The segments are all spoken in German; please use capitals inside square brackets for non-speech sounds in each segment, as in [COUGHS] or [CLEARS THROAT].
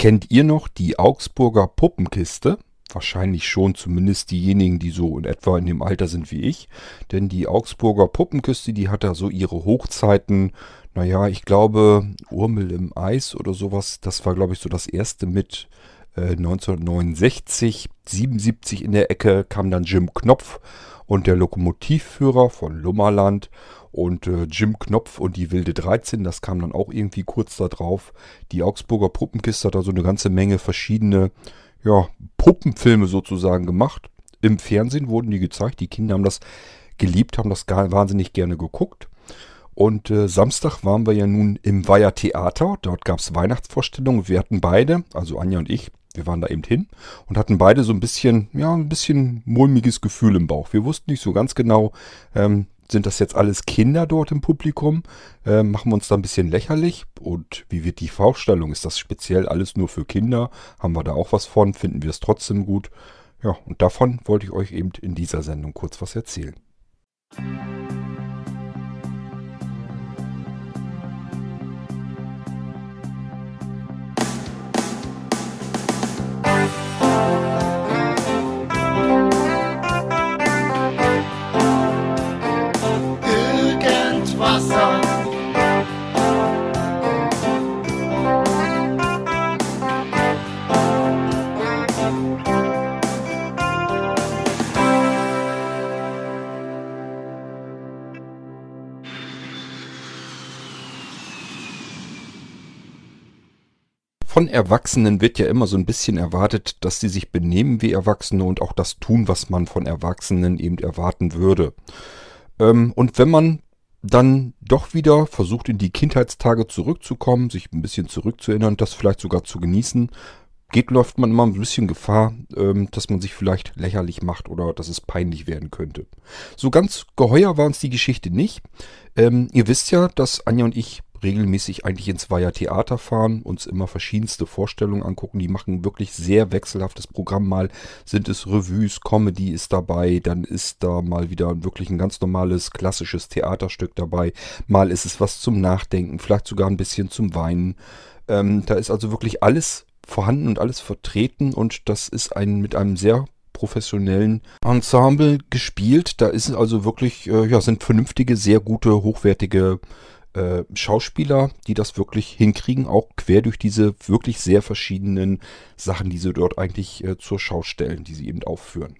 Kennt ihr noch die Augsburger Puppenkiste? Wahrscheinlich schon, zumindest diejenigen, die so in etwa in dem Alter sind wie ich. Denn die Augsburger Puppenkiste, die hat da so ihre Hochzeiten. Naja, ich glaube, Urmel im Eis oder sowas, das war, glaube ich, so das erste mit äh, 1969. 77 in der Ecke kam dann Jim Knopf und der Lokomotivführer von Lummerland und äh, Jim Knopf und die Wilde 13, das kam dann auch irgendwie kurz da drauf. Die Augsburger Puppenkiste hat da so eine ganze Menge verschiedene ja, Puppenfilme sozusagen gemacht. Im Fernsehen wurden die gezeigt. Die Kinder haben das geliebt, haben das gar, wahnsinnig gerne geguckt. Und äh, Samstag waren wir ja nun im Weiher Theater. Dort gab es Weihnachtsvorstellungen. Wir hatten beide, also Anja und ich, wir waren da eben hin und hatten beide so ein bisschen, ja, ein bisschen mulmiges Gefühl im Bauch. Wir wussten nicht so ganz genau, ähm, sind das jetzt alles Kinder dort im Publikum? Äh, machen wir uns da ein bisschen lächerlich? Und wie wird die Vorstellung? Ist das speziell alles nur für Kinder? Haben wir da auch was von? Finden wir es trotzdem gut? Ja, und davon wollte ich euch eben in dieser Sendung kurz was erzählen. Von Erwachsenen wird ja immer so ein bisschen erwartet, dass sie sich benehmen wie Erwachsene und auch das tun, was man von Erwachsenen eben erwarten würde. Ähm, und wenn man dann doch wieder versucht, in die Kindheitstage zurückzukommen, sich ein bisschen zurückzuerinnern, das vielleicht sogar zu genießen, geht, läuft man immer ein bisschen Gefahr, ähm, dass man sich vielleicht lächerlich macht oder dass es peinlich werden könnte. So ganz geheuer war uns die Geschichte nicht. Ähm, ihr wisst ja, dass Anja und ich regelmäßig eigentlich ins Weiher Theater fahren, uns immer verschiedenste Vorstellungen angucken. Die machen wirklich sehr wechselhaftes Programm. Mal sind es Revues, Comedy ist dabei, dann ist da mal wieder wirklich ein ganz normales klassisches Theaterstück dabei. Mal ist es was zum Nachdenken, vielleicht sogar ein bisschen zum Weinen. Ähm, da ist also wirklich alles vorhanden und alles vertreten und das ist ein mit einem sehr professionellen Ensemble gespielt. Da ist also wirklich, äh, ja, sind vernünftige, sehr gute, hochwertige äh, Schauspieler, die das wirklich hinkriegen, auch quer durch diese wirklich sehr verschiedenen Sachen, die sie dort eigentlich äh, zur Schau stellen, die sie eben aufführen.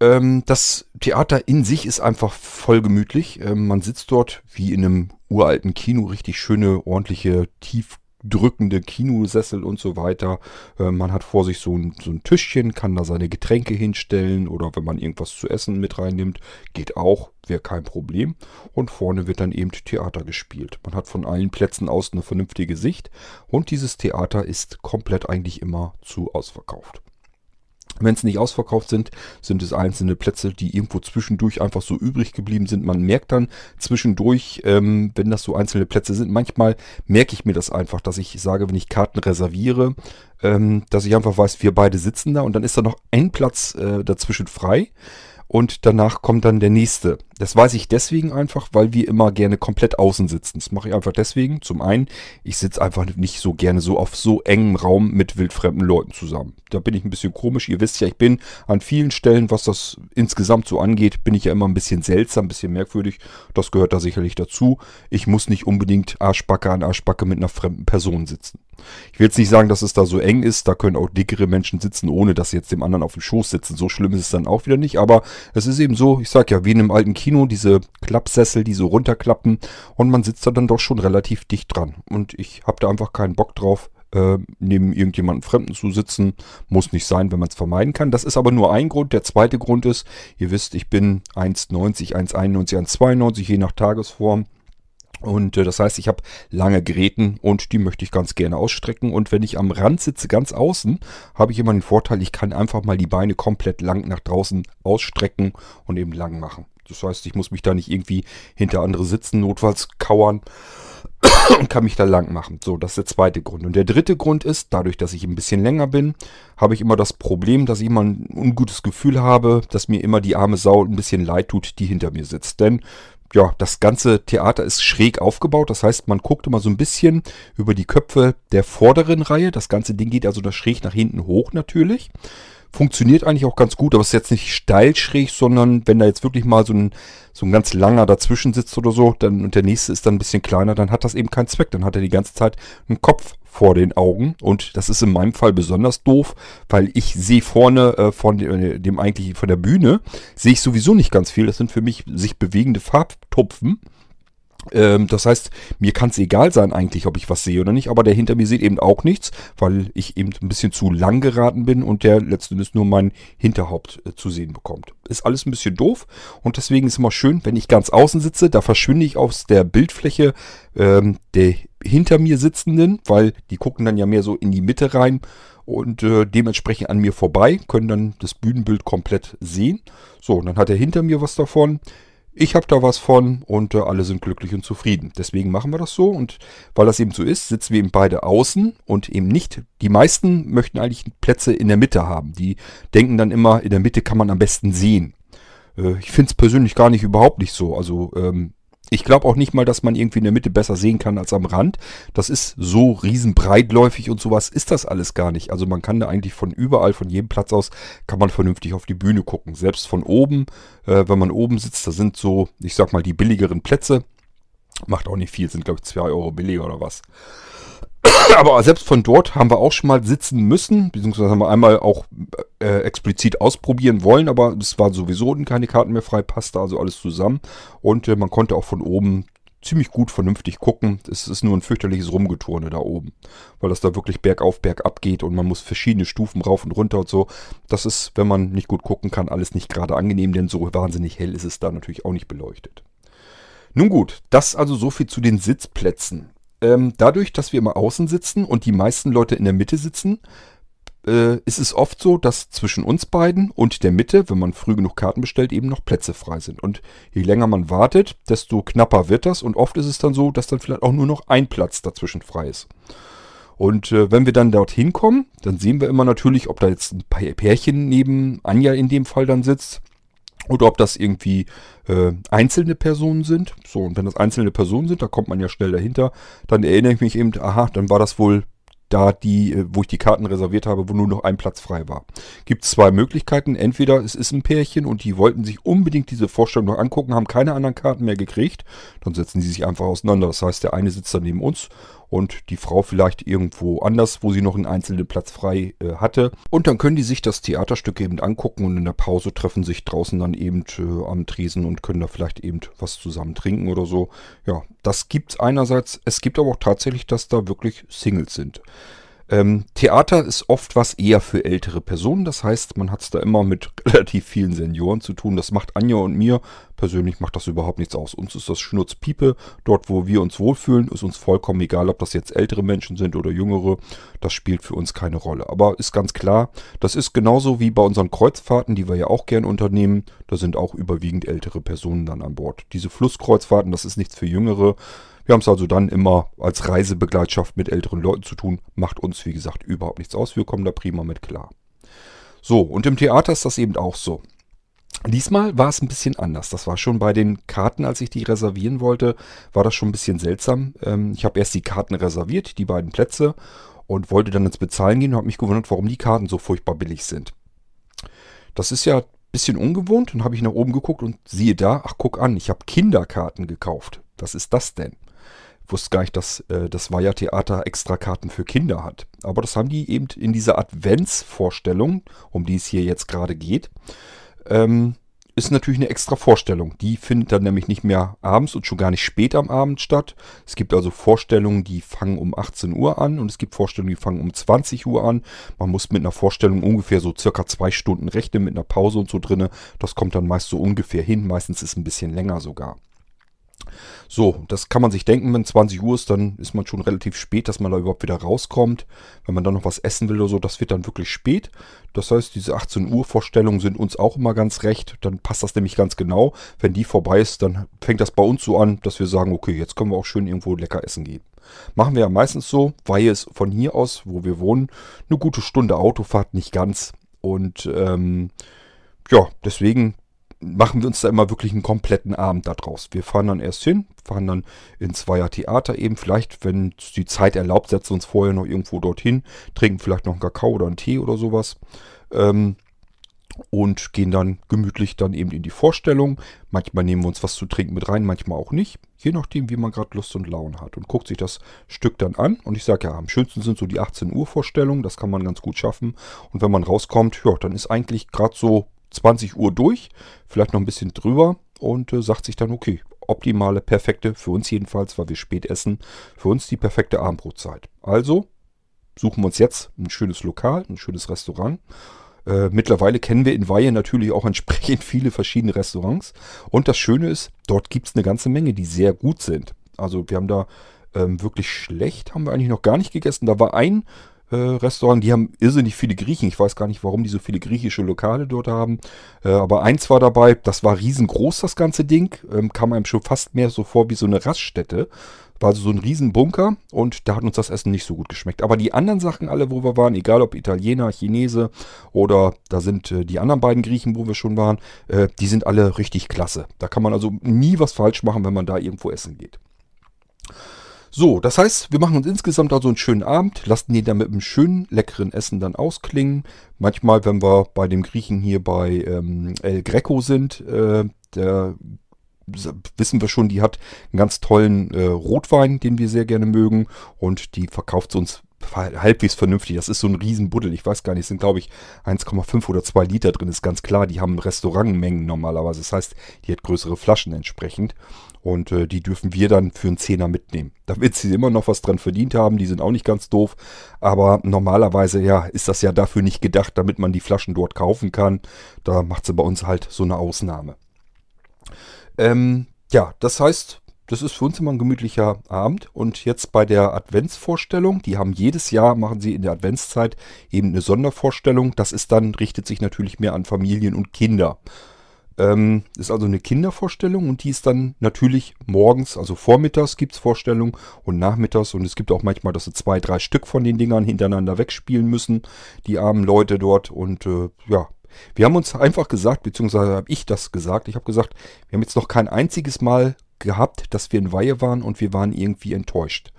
Ähm, das Theater in sich ist einfach voll gemütlich. Ähm, man sitzt dort wie in einem uralten Kino, richtig schöne, ordentliche, tief drückende Kinosessel und so weiter. Äh, man hat vor sich so ein, so ein Tischchen, kann da seine Getränke hinstellen oder wenn man irgendwas zu essen mit reinnimmt, geht auch, wäre kein Problem. Und vorne wird dann eben Theater gespielt. Man hat von allen Plätzen aus eine vernünftige Sicht und dieses Theater ist komplett eigentlich immer zu ausverkauft. Wenn es nicht ausverkauft sind, sind es einzelne Plätze, die irgendwo zwischendurch einfach so übrig geblieben sind. Man merkt dann zwischendurch, ähm, wenn das so einzelne Plätze sind, manchmal merke ich mir das einfach, dass ich sage, wenn ich Karten reserviere, ähm, dass ich einfach weiß, wir beide sitzen da und dann ist da noch ein Platz äh, dazwischen frei und danach kommt dann der nächste. Das weiß ich deswegen einfach, weil wir immer gerne komplett außen sitzen. Das mache ich einfach deswegen. Zum einen, ich sitze einfach nicht so gerne so auf so engem Raum mit wildfremden Leuten zusammen. Da bin ich ein bisschen komisch. Ihr wisst ja, ich bin an vielen Stellen, was das insgesamt so angeht, bin ich ja immer ein bisschen seltsam, ein bisschen merkwürdig. Das gehört da sicherlich dazu. Ich muss nicht unbedingt Arschbacke an Arschbacke mit einer fremden Person sitzen. Ich will jetzt nicht sagen, dass es da so eng ist. Da können auch dickere Menschen sitzen, ohne dass sie jetzt dem anderen auf dem Schoß sitzen. So schlimm ist es dann auch wieder nicht. Aber es ist eben so, ich sag ja, wie in einem alten Kino, diese Klappsessel, die so runterklappen. Und man sitzt da dann doch schon relativ dicht dran. Und ich habe da einfach keinen Bock drauf, äh, neben irgendjemandem Fremden zu sitzen. Muss nicht sein, wenn man es vermeiden kann. Das ist aber nur ein Grund. Der zweite Grund ist, ihr wisst, ich bin 1,90, 1,91, 1,92, je nach Tagesform. Und äh, das heißt, ich habe lange Geräten und die möchte ich ganz gerne ausstrecken. Und wenn ich am Rand sitze, ganz außen, habe ich immer den Vorteil, ich kann einfach mal die Beine komplett lang nach draußen ausstrecken und eben lang machen. Das heißt, ich muss mich da nicht irgendwie hinter andere sitzen, notfalls kauern und [COUGHS] kann mich da lang machen. So, das ist der zweite Grund. Und der dritte Grund ist, dadurch, dass ich ein bisschen länger bin, habe ich immer das Problem, dass ich immer ein ungutes Gefühl habe, dass mir immer die arme Sau ein bisschen leid tut, die hinter mir sitzt. Denn ja, das ganze Theater ist schräg aufgebaut. Das heißt, man guckt immer so ein bisschen über die Köpfe der vorderen Reihe. Das ganze Ding geht also da schräg nach hinten hoch natürlich. Funktioniert eigentlich auch ganz gut, aber es ist jetzt nicht steil schräg, sondern wenn da jetzt wirklich mal so ein, so ein ganz langer dazwischen sitzt oder so, dann und der nächste ist dann ein bisschen kleiner, dann hat das eben keinen Zweck. Dann hat er die ganze Zeit einen Kopf vor den Augen und das ist in meinem Fall besonders doof, weil ich sehe vorne äh, von dem, äh, dem eigentlich von der Bühne sehe ich sowieso nicht ganz viel. Das sind für mich sich bewegende Farbtupfen. Ähm, das heißt, mir kann es egal sein eigentlich, ob ich was sehe oder nicht, aber der hinter mir sieht eben auch nichts, weil ich eben ein bisschen zu lang geraten bin und der letzten Endes nur mein Hinterhaupt äh, zu sehen bekommt. Ist alles ein bisschen doof und deswegen ist immer schön, wenn ich ganz außen sitze, da verschwinde ich aus der Bildfläche ähm, der hinter mir sitzenden, weil die gucken dann ja mehr so in die Mitte rein und äh, dementsprechend an mir vorbei, können dann das Bühnenbild komplett sehen. So, und dann hat er hinter mir was davon. Ich habe da was von und äh, alle sind glücklich und zufrieden. Deswegen machen wir das so und weil das eben so ist, sitzen wir eben beide außen und eben nicht. Die meisten möchten eigentlich Plätze in der Mitte haben. Die denken dann immer, in der Mitte kann man am besten sehen. Äh, ich finde es persönlich gar nicht überhaupt nicht so. Also ähm, ich glaube auch nicht mal, dass man irgendwie in der Mitte besser sehen kann als am Rand. Das ist so riesenbreitläufig und sowas ist das alles gar nicht. Also man kann da eigentlich von überall, von jedem Platz aus, kann man vernünftig auf die Bühne gucken. Selbst von oben, äh, wenn man oben sitzt, da sind so, ich sag mal, die billigeren Plätze. Macht auch nicht viel, sind glaube ich 2 Euro billiger oder was. [COUGHS] Aber selbst von dort haben wir auch schon mal sitzen müssen, beziehungsweise haben wir einmal auch äh, explizit ausprobieren wollen, aber es war sowieso keine Karten mehr frei, passte also alles zusammen. Und äh, man konnte auch von oben ziemlich gut vernünftig gucken. Es ist nur ein fürchterliches Rumgeturne da oben, weil das da wirklich bergauf, bergab geht und man muss verschiedene Stufen rauf und runter und so. Das ist, wenn man nicht gut gucken kann, alles nicht gerade angenehm, denn so wahnsinnig hell ist es da natürlich auch nicht beleuchtet. Nun gut, das also so viel zu den Sitzplätzen ähm, dadurch, dass wir immer außen sitzen und die meisten Leute in der Mitte sitzen, äh, ist es oft so, dass zwischen uns beiden und der Mitte, wenn man früh genug Karten bestellt, eben noch Plätze frei sind. Und je länger man wartet, desto knapper wird das. Und oft ist es dann so, dass dann vielleicht auch nur noch ein Platz dazwischen frei ist. Und äh, wenn wir dann dorthin kommen, dann sehen wir immer natürlich, ob da jetzt ein Pärchen neben Anja in dem Fall dann sitzt oder ob das irgendwie äh, einzelne Personen sind. So, und wenn das einzelne Personen sind, da kommt man ja schnell dahinter, dann erinnere ich mich eben, aha, dann war das wohl da die, äh, wo ich die Karten reserviert habe, wo nur noch ein Platz frei war. Gibt zwei Möglichkeiten. Entweder es ist ein Pärchen und die wollten sich unbedingt diese Vorstellung noch angucken, haben keine anderen Karten mehr gekriegt. Dann setzen die sich einfach auseinander. Das heißt, der eine sitzt dann neben uns und die Frau vielleicht irgendwo anders, wo sie noch einen einzelnen Platz frei äh, hatte. Und dann können die sich das Theaterstück eben angucken und in der Pause treffen sich draußen dann eben äh, am Tresen und können da vielleicht eben was zusammen trinken oder so. Ja, das gibt's einerseits. Es gibt aber auch tatsächlich, dass da wirklich Singles sind. Ähm, Theater ist oft was eher für ältere Personen. Das heißt, man hat es da immer mit [LAUGHS] relativ vielen Senioren zu tun. Das macht Anja und mir. Persönlich macht das überhaupt nichts aus. Uns ist das Schnurzpiepe. Dort, wo wir uns wohlfühlen, ist uns vollkommen egal, ob das jetzt ältere Menschen sind oder jüngere. Das spielt für uns keine Rolle. Aber ist ganz klar, das ist genauso wie bei unseren Kreuzfahrten, die wir ja auch gern unternehmen. Da sind auch überwiegend ältere Personen dann an Bord. Diese Flusskreuzfahrten, das ist nichts für Jüngere. Wir haben es also dann immer als Reisebegleitschaft mit älteren Leuten zu tun. Macht uns, wie gesagt, überhaupt nichts aus. Wir kommen da prima mit klar. So, und im Theater ist das eben auch so. Diesmal war es ein bisschen anders. Das war schon bei den Karten, als ich die reservieren wollte, war das schon ein bisschen seltsam. Ähm, ich habe erst die Karten reserviert, die beiden Plätze, und wollte dann ins Bezahlen gehen und habe mich gewundert, warum die Karten so furchtbar billig sind. Das ist ja ein bisschen ungewohnt. Dann habe ich nach oben geguckt und siehe da, ach guck an, ich habe Kinderkarten gekauft. Was ist das denn? Wusste gar nicht, dass äh, das Weiher-Theater extra Karten für Kinder hat. Aber das haben die eben in dieser Adventsvorstellung, um die es hier jetzt gerade geht, ähm, ist natürlich eine extra Vorstellung. Die findet dann nämlich nicht mehr abends und schon gar nicht spät am Abend statt. Es gibt also Vorstellungen, die fangen um 18 Uhr an und es gibt Vorstellungen, die fangen um 20 Uhr an. Man muss mit einer Vorstellung ungefähr so circa zwei Stunden rechnen mit einer Pause und so drinne. Das kommt dann meist so ungefähr hin. Meistens ist es ein bisschen länger sogar. So, das kann man sich denken, wenn 20 Uhr ist, dann ist man schon relativ spät, dass man da überhaupt wieder rauskommt. Wenn man dann noch was essen will oder so, das wird dann wirklich spät. Das heißt, diese 18 Uhr Vorstellungen sind uns auch immer ganz recht. Dann passt das nämlich ganz genau. Wenn die vorbei ist, dann fängt das bei uns so an, dass wir sagen, okay, jetzt können wir auch schön irgendwo lecker essen gehen. Machen wir ja meistens so, weil es von hier aus, wo wir wohnen, eine gute Stunde Autofahrt, nicht ganz. Und ähm, ja, deswegen machen wir uns da immer wirklich einen kompletten Abend da draus. Wir fahren dann erst hin, fahren dann ins Zweier Theater eben. Vielleicht, wenn die Zeit erlaubt, setzen wir uns vorher noch irgendwo dorthin, trinken vielleicht noch einen Kakao oder einen Tee oder sowas. Ähm, und gehen dann gemütlich dann eben in die Vorstellung. Manchmal nehmen wir uns was zu trinken mit rein, manchmal auch nicht. Je nachdem, wie man gerade Lust und Laune hat. Und guckt sich das Stück dann an. Und ich sage ja, am schönsten sind so die 18 Uhr Vorstellungen. Das kann man ganz gut schaffen. Und wenn man rauskommt, ja, dann ist eigentlich gerade so 20 Uhr durch. Vielleicht noch ein bisschen drüber. Und äh, sagt sich dann, okay, optimale, perfekte, für uns jedenfalls, weil wir spät essen, für uns die perfekte Abendbrotzeit. Also suchen wir uns jetzt ein schönes Lokal, ein schönes Restaurant äh, mittlerweile kennen wir in Weihe natürlich auch entsprechend [LAUGHS] viele verschiedene Restaurants. Und das Schöne ist, dort gibt es eine ganze Menge, die sehr gut sind. Also wir haben da ähm, wirklich schlecht, haben wir eigentlich noch gar nicht gegessen. Da war ein äh, Restaurant, die haben irrsinnig viele Griechen. Ich weiß gar nicht, warum die so viele griechische Lokale dort haben. Äh, aber eins war dabei, das war riesengroß, das ganze Ding. Ähm, kam einem schon fast mehr so vor wie so eine Raststätte. War also so ein Riesenbunker und da hat uns das Essen nicht so gut geschmeckt. Aber die anderen Sachen alle, wo wir waren, egal ob Italiener, Chinese oder da sind äh, die anderen beiden Griechen, wo wir schon waren, äh, die sind alle richtig klasse. Da kann man also nie was falsch machen, wenn man da irgendwo essen geht. So, das heißt, wir machen uns insgesamt also einen schönen Abend, lassen den dann mit einem schönen, leckeren Essen dann ausklingen. Manchmal, wenn wir bei dem Griechen hier bei ähm, El Greco sind, äh, der wissen wir schon, die hat einen ganz tollen äh, Rotwein, den wir sehr gerne mögen. Und die verkauft uns halbwegs vernünftig. Das ist so ein Riesenbuddel. Ich weiß gar nicht, es sind glaube ich 1,5 oder 2 Liter drin. Ist ganz klar, die haben Restaurantmengen normalerweise. Das heißt, die hat größere Flaschen entsprechend. Und äh, die dürfen wir dann für einen Zehner mitnehmen. Da wird sie immer noch was dran verdient haben. Die sind auch nicht ganz doof. Aber normalerweise, ja, ist das ja dafür nicht gedacht, damit man die Flaschen dort kaufen kann. Da macht sie bei uns halt so eine Ausnahme. Ähm, ja, das heißt, das ist für uns immer ein gemütlicher Abend. Und jetzt bei der Adventsvorstellung, die haben jedes Jahr, machen sie in der Adventszeit eben eine Sondervorstellung. Das ist dann, richtet sich natürlich mehr an Familien und Kinder. Ähm, ist also eine Kindervorstellung und die ist dann natürlich morgens, also vormittags gibt es Vorstellungen und nachmittags. Und es gibt auch manchmal, dass sie zwei, drei Stück von den Dingern hintereinander wegspielen müssen, die armen Leute dort. Und äh, ja, wir haben uns einfach gesagt, beziehungsweise habe ich das gesagt, ich habe gesagt, wir haben jetzt noch kein einziges Mal gehabt, dass wir in Weihe waren und wir waren irgendwie enttäuscht.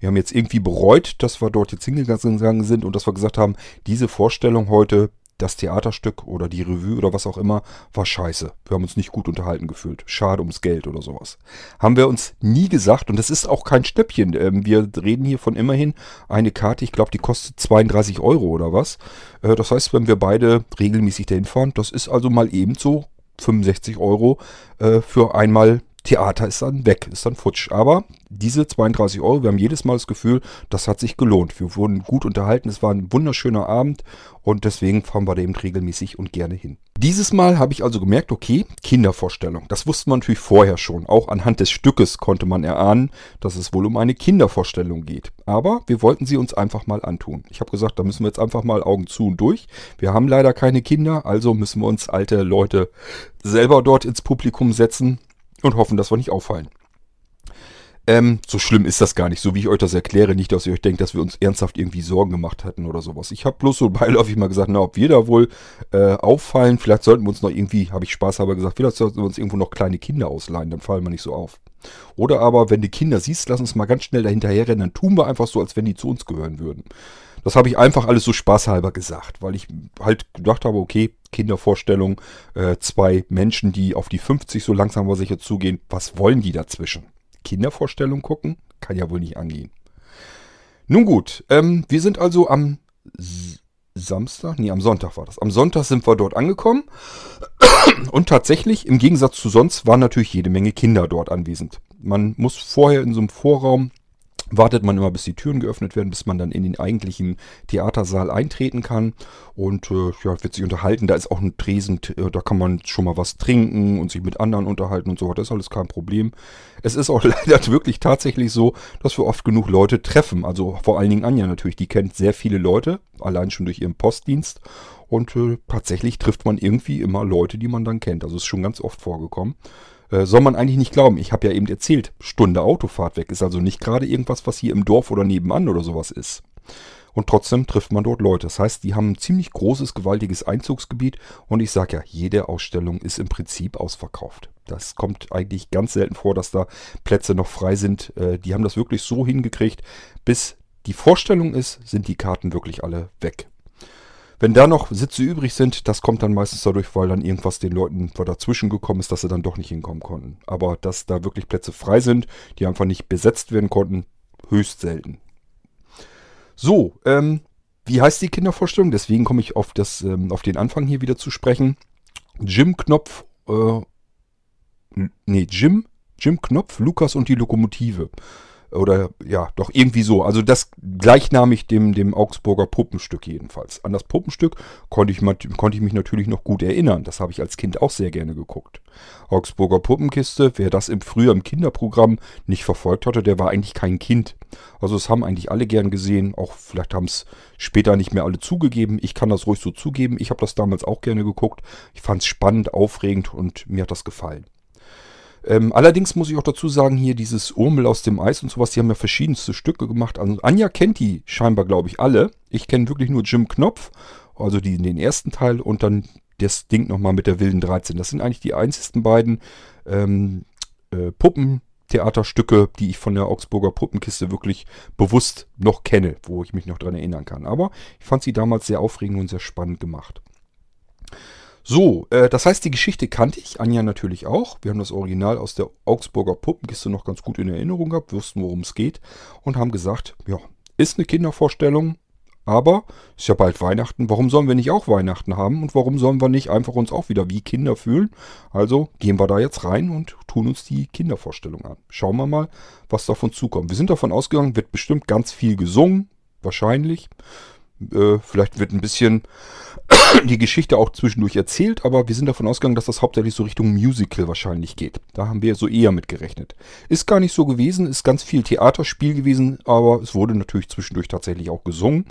Wir haben jetzt irgendwie bereut, dass wir dort jetzt hingegangen sind und dass wir gesagt haben, diese Vorstellung heute, das Theaterstück oder die Revue oder was auch immer war scheiße. Wir haben uns nicht gut unterhalten gefühlt. Schade ums Geld oder sowas. Haben wir uns nie gesagt und das ist auch kein Stöppchen. Ähm, wir reden hier von immerhin eine Karte, ich glaube, die kostet 32 Euro oder was. Äh, das heißt, wenn wir beide regelmäßig dahin fahren, das ist also mal ebenso 65 Euro äh, für einmal Theater ist dann weg, ist dann futsch. Aber diese 32 Euro, wir haben jedes Mal das Gefühl, das hat sich gelohnt. Wir wurden gut unterhalten, es war ein wunderschöner Abend und deswegen fahren wir da eben regelmäßig und gerne hin. Dieses Mal habe ich also gemerkt, okay, Kindervorstellung. Das wusste man natürlich vorher schon. Auch anhand des Stückes konnte man erahnen, dass es wohl um eine Kindervorstellung geht. Aber wir wollten sie uns einfach mal antun. Ich habe gesagt, da müssen wir jetzt einfach mal Augen zu und durch. Wir haben leider keine Kinder, also müssen wir uns alte Leute selber dort ins Publikum setzen und hoffen, dass wir nicht auffallen. Ähm, so schlimm ist das gar nicht, so wie ich euch das erkläre. Nicht, dass ihr euch denkt, dass wir uns ernsthaft irgendwie Sorgen gemacht hätten oder sowas. Ich habe bloß so beiläufig mal gesagt, na, ob wir da wohl äh, auffallen, vielleicht sollten wir uns noch irgendwie, habe ich Spaß aber gesagt, vielleicht sollten wir uns irgendwo noch kleine Kinder ausleihen, dann fallen wir nicht so auf. Oder aber, wenn du Kinder siehst, lass uns mal ganz schnell dahinterher rennen, dann tun wir einfach so, als wenn die zu uns gehören würden. Das habe ich einfach alles so spaßhalber gesagt, weil ich halt gedacht habe, okay, Kindervorstellung, äh, zwei Menschen, die auf die 50 so langsam aber sicher zugehen, was wollen die dazwischen? Kindervorstellung gucken? Kann ja wohl nicht angehen. Nun gut, ähm, wir sind also am Samstag, nee, am Sonntag war das. Am Sonntag sind wir dort angekommen [CLEARS THROAT] und tatsächlich, im Gegensatz zu sonst, waren natürlich jede Menge Kinder dort anwesend. Man muss vorher in so einem Vorraum wartet man immer, bis die Türen geöffnet werden, bis man dann in den eigentlichen Theatersaal eintreten kann und äh, ja, wird sich unterhalten. Da ist auch ein Tresen, äh, da kann man schon mal was trinken und sich mit anderen unterhalten und so. Das ist alles kein Problem. Es ist auch [LAUGHS] leider wirklich tatsächlich so, dass wir oft genug Leute treffen. Also vor allen Dingen Anja natürlich, die kennt sehr viele Leute, allein schon durch ihren Postdienst. Und äh, tatsächlich trifft man irgendwie immer Leute, die man dann kennt. Also ist schon ganz oft vorgekommen. Äh, soll man eigentlich nicht glauben. Ich habe ja eben erzählt, Stunde Autofahrt weg ist also nicht gerade irgendwas, was hier im Dorf oder nebenan oder sowas ist. Und trotzdem trifft man dort Leute. Das heißt, die haben ein ziemlich großes, gewaltiges Einzugsgebiet. Und ich sage ja, jede Ausstellung ist im Prinzip ausverkauft. Das kommt eigentlich ganz selten vor, dass da Plätze noch frei sind. Äh, die haben das wirklich so hingekriegt, bis die Vorstellung ist, sind die Karten wirklich alle weg. Wenn da noch Sitze übrig sind, das kommt dann meistens dadurch, weil dann irgendwas den Leuten dazwischen gekommen ist, dass sie dann doch nicht hinkommen konnten. Aber dass da wirklich Plätze frei sind, die einfach nicht besetzt werden konnten, höchst selten. So, ähm, wie heißt die Kindervorstellung? Deswegen komme ich auf, das, ähm, auf den Anfang hier wieder zu sprechen. Jim Knopf, äh, nee, Jim, Jim Knopf, Lukas und die Lokomotive. Oder ja, doch irgendwie so. Also das gleichnamig dem, dem Augsburger Puppenstück jedenfalls. An das Puppenstück konnte ich, konnte ich mich natürlich noch gut erinnern. Das habe ich als Kind auch sehr gerne geguckt. Augsburger Puppenkiste, wer das im früher im Kinderprogramm nicht verfolgt hatte, der war eigentlich kein Kind. Also es haben eigentlich alle gern gesehen. Auch vielleicht haben es später nicht mehr alle zugegeben. Ich kann das ruhig so zugeben. Ich habe das damals auch gerne geguckt. Ich fand es spannend, aufregend und mir hat das gefallen. Ähm, allerdings muss ich auch dazu sagen, hier dieses Urmel aus dem Eis und sowas, die haben ja verschiedenste Stücke gemacht. Also Anja kennt die scheinbar, glaube ich, alle. Ich kenne wirklich nur Jim Knopf, also die, den ersten Teil und dann das Ding nochmal mit der wilden 13. Das sind eigentlich die einzigsten beiden ähm, äh, Puppentheaterstücke, die ich von der Augsburger Puppenkiste wirklich bewusst noch kenne, wo ich mich noch dran erinnern kann. Aber ich fand sie damals sehr aufregend und sehr spannend gemacht. So, äh, das heißt, die Geschichte kannte ich, Anja natürlich auch. Wir haben das Original aus der Augsburger Puppenkiste noch ganz gut in Erinnerung gehabt, wussten, worum es geht und haben gesagt, ja, ist eine Kindervorstellung, aber ist ja bald Weihnachten. Warum sollen wir nicht auch Weihnachten haben und warum sollen wir nicht einfach uns auch wieder wie Kinder fühlen? Also gehen wir da jetzt rein und tun uns die Kindervorstellung an. Schauen wir mal, was davon zukommt. Wir sind davon ausgegangen, wird bestimmt ganz viel gesungen, wahrscheinlich. Äh, vielleicht wird ein bisschen [COUGHS] die Geschichte auch zwischendurch erzählt, aber wir sind davon ausgegangen, dass das hauptsächlich so Richtung Musical wahrscheinlich geht. Da haben wir so eher mit gerechnet. Ist gar nicht so gewesen, ist ganz viel Theaterspiel gewesen, aber es wurde natürlich zwischendurch tatsächlich auch gesungen.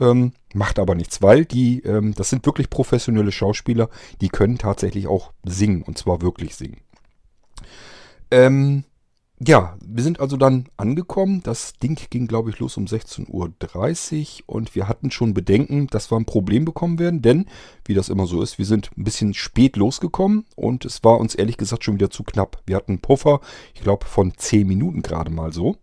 Ähm, macht aber nichts, weil die, ähm, das sind wirklich professionelle Schauspieler, die können tatsächlich auch singen und zwar wirklich singen. Ähm, ja, wir sind also dann angekommen. Das Ding ging, glaube ich, los um 16.30 Uhr und wir hatten schon Bedenken, dass wir ein Problem bekommen werden, denn, wie das immer so ist, wir sind ein bisschen spät losgekommen und es war uns ehrlich gesagt schon wieder zu knapp. Wir hatten einen Puffer, ich glaube, von 10 Minuten gerade mal so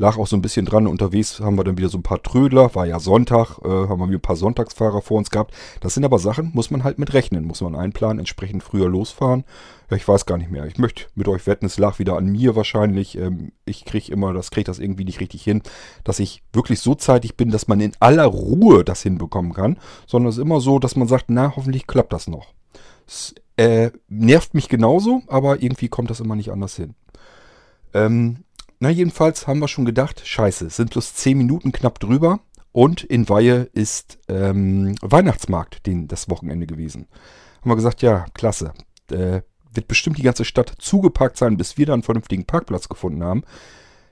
lag auch so ein bisschen dran. Unterwegs haben wir dann wieder so ein paar Trödler. War ja Sonntag, äh, haben wir ein paar Sonntagsfahrer vor uns gehabt. Das sind aber Sachen, muss man halt mit rechnen. Muss man einplanen, entsprechend früher losfahren. Ja, ich weiß gar nicht mehr. Ich möchte mit euch wetten, es lag wieder an mir wahrscheinlich. Ähm, ich kriege immer, das kriege das irgendwie nicht richtig hin, dass ich wirklich so zeitig bin, dass man in aller Ruhe das hinbekommen kann. Sondern es ist immer so, dass man sagt, na, hoffentlich klappt das noch. Es äh, nervt mich genauso, aber irgendwie kommt das immer nicht anders hin. Ähm, na, jedenfalls haben wir schon gedacht, scheiße, sind bloß 10 Minuten knapp drüber. Und in Weihe ist ähm, Weihnachtsmarkt den, das Wochenende gewesen. Haben wir gesagt, ja, klasse. Äh, wird bestimmt die ganze Stadt zugepackt sein, bis wir da einen vernünftigen Parkplatz gefunden haben.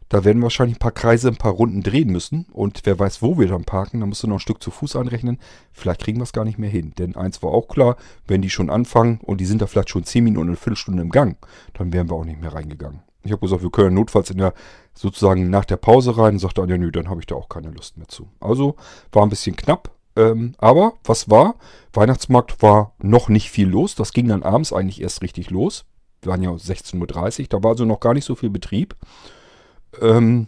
Da werden wir wahrscheinlich ein paar Kreise, ein paar Runden drehen müssen. Und wer weiß, wo wir dann parken, da musst du noch ein Stück zu Fuß anrechnen. Vielleicht kriegen wir es gar nicht mehr hin. Denn eins war auch klar, wenn die schon anfangen und die sind da vielleicht schon 10 Minuten und eine Viertelstunde im Gang, dann wären wir auch nicht mehr reingegangen. Ich habe gesagt, wir können notfalls in der, sozusagen nach der Pause rein. Sagte Anja, nö, dann habe ich da auch keine Lust mehr zu. Also war ein bisschen knapp. Ähm, aber was war? Weihnachtsmarkt war noch nicht viel los. Das ging dann abends eigentlich erst richtig los. Wir waren ja 16.30 Uhr. Da war also noch gar nicht so viel Betrieb. Ähm,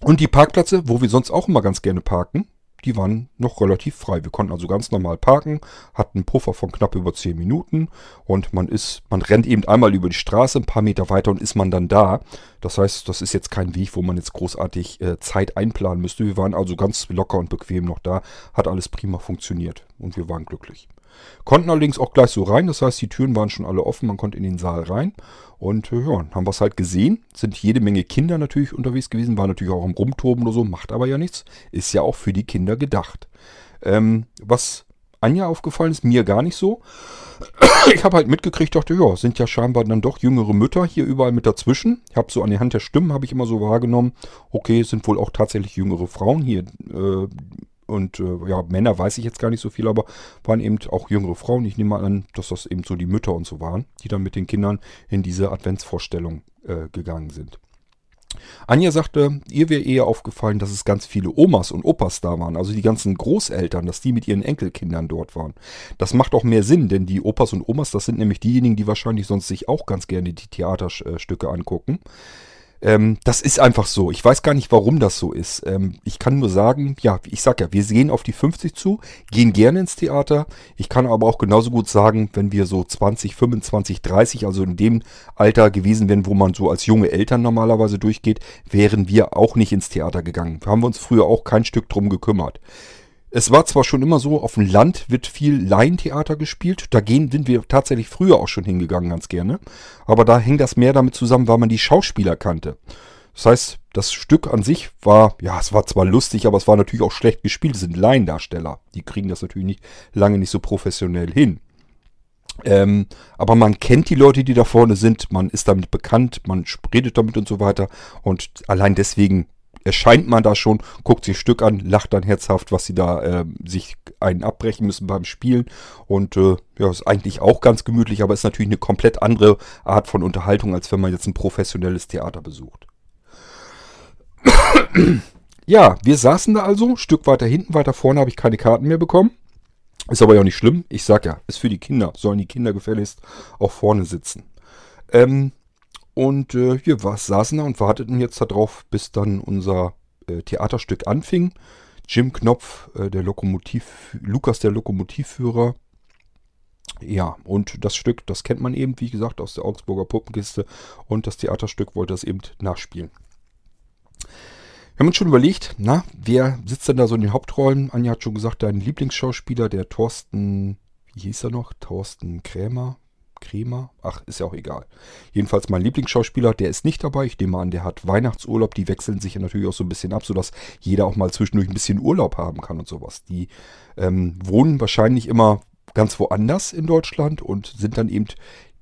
und die Parkplätze, wo wir sonst auch immer ganz gerne parken, die waren noch relativ frei. Wir konnten also ganz normal parken, hatten einen Puffer von knapp über 10 Minuten und man ist, man rennt eben einmal über die Straße, ein paar Meter weiter und ist man dann da. Das heißt, das ist jetzt kein Weg, wo man jetzt großartig äh, Zeit einplanen müsste. Wir waren also ganz locker und bequem noch da, hat alles prima funktioniert und wir waren glücklich. Konnten allerdings auch gleich so rein, das heißt, die Türen waren schon alle offen, man konnte in den Saal rein. Und äh, ja, haben wir es halt gesehen. Sind jede Menge Kinder natürlich unterwegs gewesen, waren natürlich auch am Rumtoben oder so, macht aber ja nichts. Ist ja auch für die Kinder gedacht. Ähm, was Anja aufgefallen ist, mir gar nicht so. [COUGHS] Ich habe halt mitgekriegt, dachte, ja, sind ja scheinbar dann doch jüngere Mütter hier überall mit dazwischen. Ich habe so an die Hand der Stimmen, habe ich immer so wahrgenommen, okay, sind wohl auch tatsächlich jüngere Frauen hier, äh, und äh, ja, Männer weiß ich jetzt gar nicht so viel, aber waren eben auch jüngere Frauen. Ich nehme mal an, dass das eben so die Mütter und so waren, die dann mit den Kindern in diese Adventsvorstellung äh, gegangen sind. Anja sagte, ihr wäre eher aufgefallen, dass es ganz viele Omas und Opas da waren, also die ganzen Großeltern, dass die mit ihren Enkelkindern dort waren. Das macht auch mehr Sinn, denn die Opas und Omas, das sind nämlich diejenigen, die wahrscheinlich sonst sich auch ganz gerne die Theaterstücke angucken. Ähm, das ist einfach so. Ich weiß gar nicht, warum das so ist. Ähm, ich kann nur sagen, ja, ich sag ja, wir sehen auf die 50 zu, gehen gerne ins Theater. Ich kann aber auch genauso gut sagen, wenn wir so 20, 25, 30, also in dem Alter gewesen wären, wo man so als junge Eltern normalerweise durchgeht, wären wir auch nicht ins Theater gegangen. Haben wir uns früher auch kein Stück drum gekümmert. Es war zwar schon immer so, auf dem Land wird viel Laientheater gespielt. Da gehen, sind wir tatsächlich früher auch schon hingegangen, ganz gerne. Aber da hängt das mehr damit zusammen, weil man die Schauspieler kannte. Das heißt, das Stück an sich war, ja, es war zwar lustig, aber es war natürlich auch schlecht gespielt. Es sind Laiendarsteller. Die kriegen das natürlich nicht, lange nicht so professionell hin. Ähm, aber man kennt die Leute, die da vorne sind, man ist damit bekannt, man redet damit und so weiter. Und allein deswegen erscheint man da schon, guckt sich ein Stück an, lacht dann herzhaft, was sie da äh, sich einen abbrechen müssen beim Spielen. Und äh, ja, ist eigentlich auch ganz gemütlich, aber ist natürlich eine komplett andere Art von Unterhaltung, als wenn man jetzt ein professionelles Theater besucht. [COUGHS] ja, wir saßen da also, ein Stück weiter hinten, weiter vorne habe ich keine Karten mehr bekommen. Ist aber ja auch nicht schlimm. Ich sag ja, ist für die Kinder. Sollen die Kinder gefälligst auch vorne sitzen. Ähm, und äh, wir war, saßen da und warteten jetzt darauf, bis dann unser äh, Theaterstück anfing. Jim Knopf, äh, der Lokomotiv, Lukas der Lokomotivführer. Ja, und das Stück, das kennt man eben, wie gesagt, aus der Augsburger Puppenkiste. Und das Theaterstück wollte das eben nachspielen. Wir haben uns schon überlegt, na, wer sitzt denn da so in den Hauptrollen? Anja hat schon gesagt, dein Lieblingsschauspieler, der Thorsten, wie hieß er noch? Thorsten Krämer, Kremer? Ach, ist ja auch egal. Jedenfalls mein Lieblingsschauspieler, der ist nicht dabei. Ich nehme an, der hat Weihnachtsurlaub. Die wechseln sich ja natürlich auch so ein bisschen ab, sodass jeder auch mal zwischendurch ein bisschen Urlaub haben kann und sowas. Die ähm, wohnen wahrscheinlich immer ganz woanders in Deutschland und sind dann eben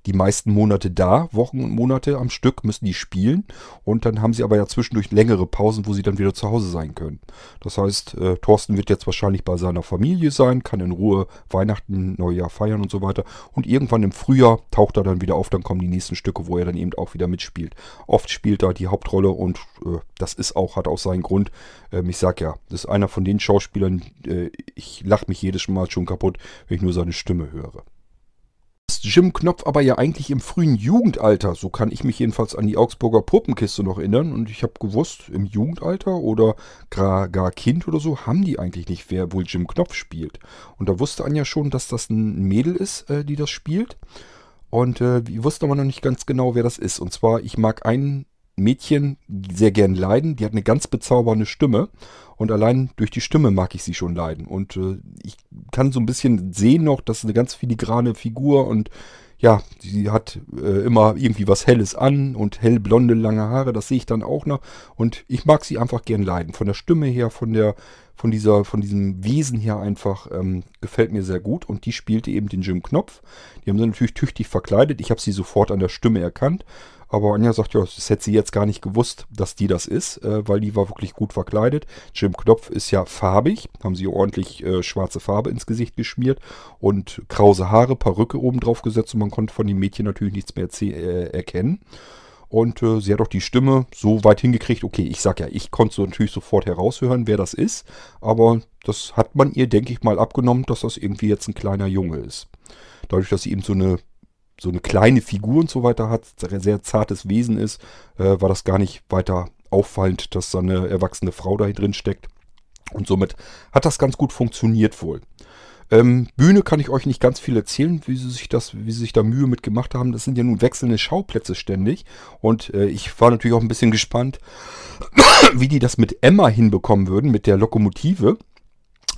die meisten Monate da, Wochen und Monate am Stück müssen die spielen und dann haben sie aber ja zwischendurch längere Pausen, wo sie dann wieder zu Hause sein können. Das heißt, äh, Thorsten wird jetzt wahrscheinlich bei seiner Familie sein, kann in Ruhe Weihnachten, Neujahr feiern und so weiter und irgendwann im Frühjahr taucht er dann wieder auf, dann kommen die nächsten Stücke, wo er dann eben auch wieder mitspielt. Oft spielt er die Hauptrolle und äh, das ist auch, hat auch seinen Grund. Ähm, ich sag ja, das ist einer von den Schauspielern, äh, ich lache mich jedes Mal schon kaputt, wenn ich nur seine Stimme höre. Jim Knopf aber ja eigentlich im frühen Jugendalter, so kann ich mich jedenfalls an die Augsburger Puppenkiste noch erinnern. Und ich habe gewusst, im Jugendalter oder gar, Kind oder so, haben die eigentlich nicht, wer wohl Jim Knopf spielt. Und da wusste Anja schon, dass das ein Mädel ist, äh, die das spielt. Und äh, wusste aber noch nicht ganz genau, wer das ist. Und zwar, ich mag ein Mädchen sehr gern leiden. Die hat eine ganz bezaubernde Stimme. Und allein durch die Stimme mag ich sie schon leiden. Und äh, ich kann so ein bisschen sehen noch, dass eine ganz filigrane Figur und ja, sie hat äh, immer irgendwie was Helles an und hellblonde, lange Haare, das sehe ich dann auch noch. Und ich mag sie einfach gern leiden. Von der Stimme her, von der, von dieser, von diesem Wesen her einfach, ähm, gefällt mir sehr gut. Und die spielte eben den Jim Knopf. Die haben sie natürlich tüchtig verkleidet. Ich habe sie sofort an der Stimme erkannt. Aber Anja sagt, ja, das hätte sie jetzt gar nicht gewusst, dass die das ist, äh, weil die war wirklich gut verkleidet. Jim Knopf ist ja farbig, haben sie ordentlich äh, schwarze Farbe ins Gesicht geschmiert und krause Haare, Perücke oben drauf gesetzt und man konnte von dem Mädchen natürlich nichts mehr äh, erkennen. Und äh, sie hat auch die Stimme so weit hingekriegt, okay, ich sag ja, ich konnte so natürlich sofort heraushören, wer das ist, aber das hat man ihr, denke ich mal, abgenommen, dass das irgendwie jetzt ein kleiner Junge ist. Dadurch, dass sie eben so eine so eine kleine Figur und so weiter hat, sehr, zartes Wesen ist, äh, war das gar nicht weiter auffallend, dass da eine erwachsene Frau da drin steckt. Und somit hat das ganz gut funktioniert wohl. Ähm, Bühne kann ich euch nicht ganz viel erzählen, wie sie sich das, wie sie sich da Mühe mit gemacht haben. Das sind ja nun wechselnde Schauplätze ständig. Und äh, ich war natürlich auch ein bisschen gespannt, [COUGHS] wie die das mit Emma hinbekommen würden, mit der Lokomotive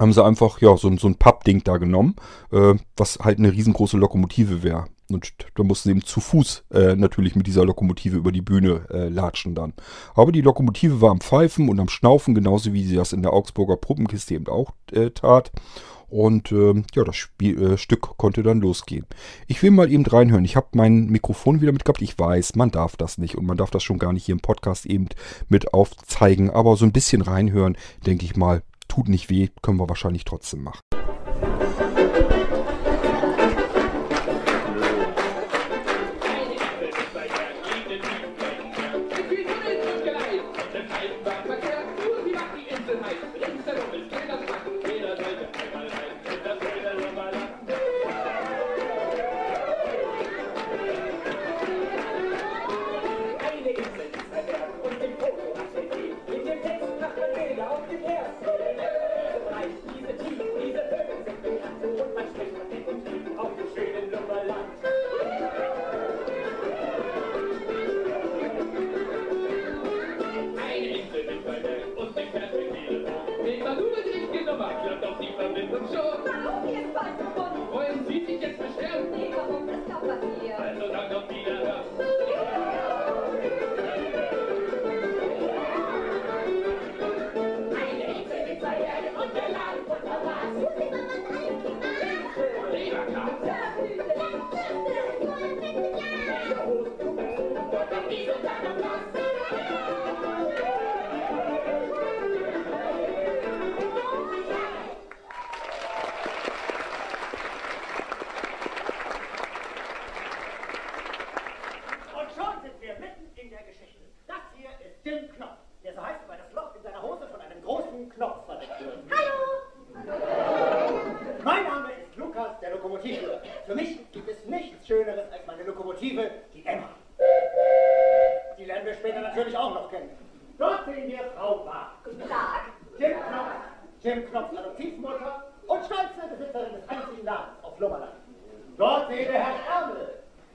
haben sie einfach ja so, so ein Pappding da genommen, äh, was halt eine riesengroße Lokomotive wäre. Und da mussten sie eben zu Fuß äh, natürlich mit dieser Lokomotive über die Bühne äh, latschen dann. Aber die Lokomotive war am Pfeifen und am Schnaufen, genauso wie sie das in der Augsburger Puppenkiste eben auch äh, tat. Und ähm, ja, das Spiel, äh, Stück konnte dann losgehen. Ich will mal eben reinhören. Ich habe mein Mikrofon wieder mitgehabt. Ich weiß, man darf das nicht und man darf das schon gar nicht hier im Podcast eben mit aufzeigen. Aber so ein bisschen reinhören, denke ich mal, tut nicht weh, können wir wahrscheinlich trotzdem machen.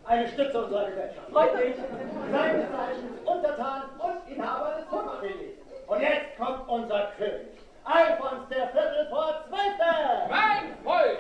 Eine Stütze unserer Gesellschaft. Freut mich. Seines Zeichens Untertan und Inhaber des Hummerwillis. Und jetzt kommt unser König. Alfons der Viertel vor Zwölfte. Mein Volk!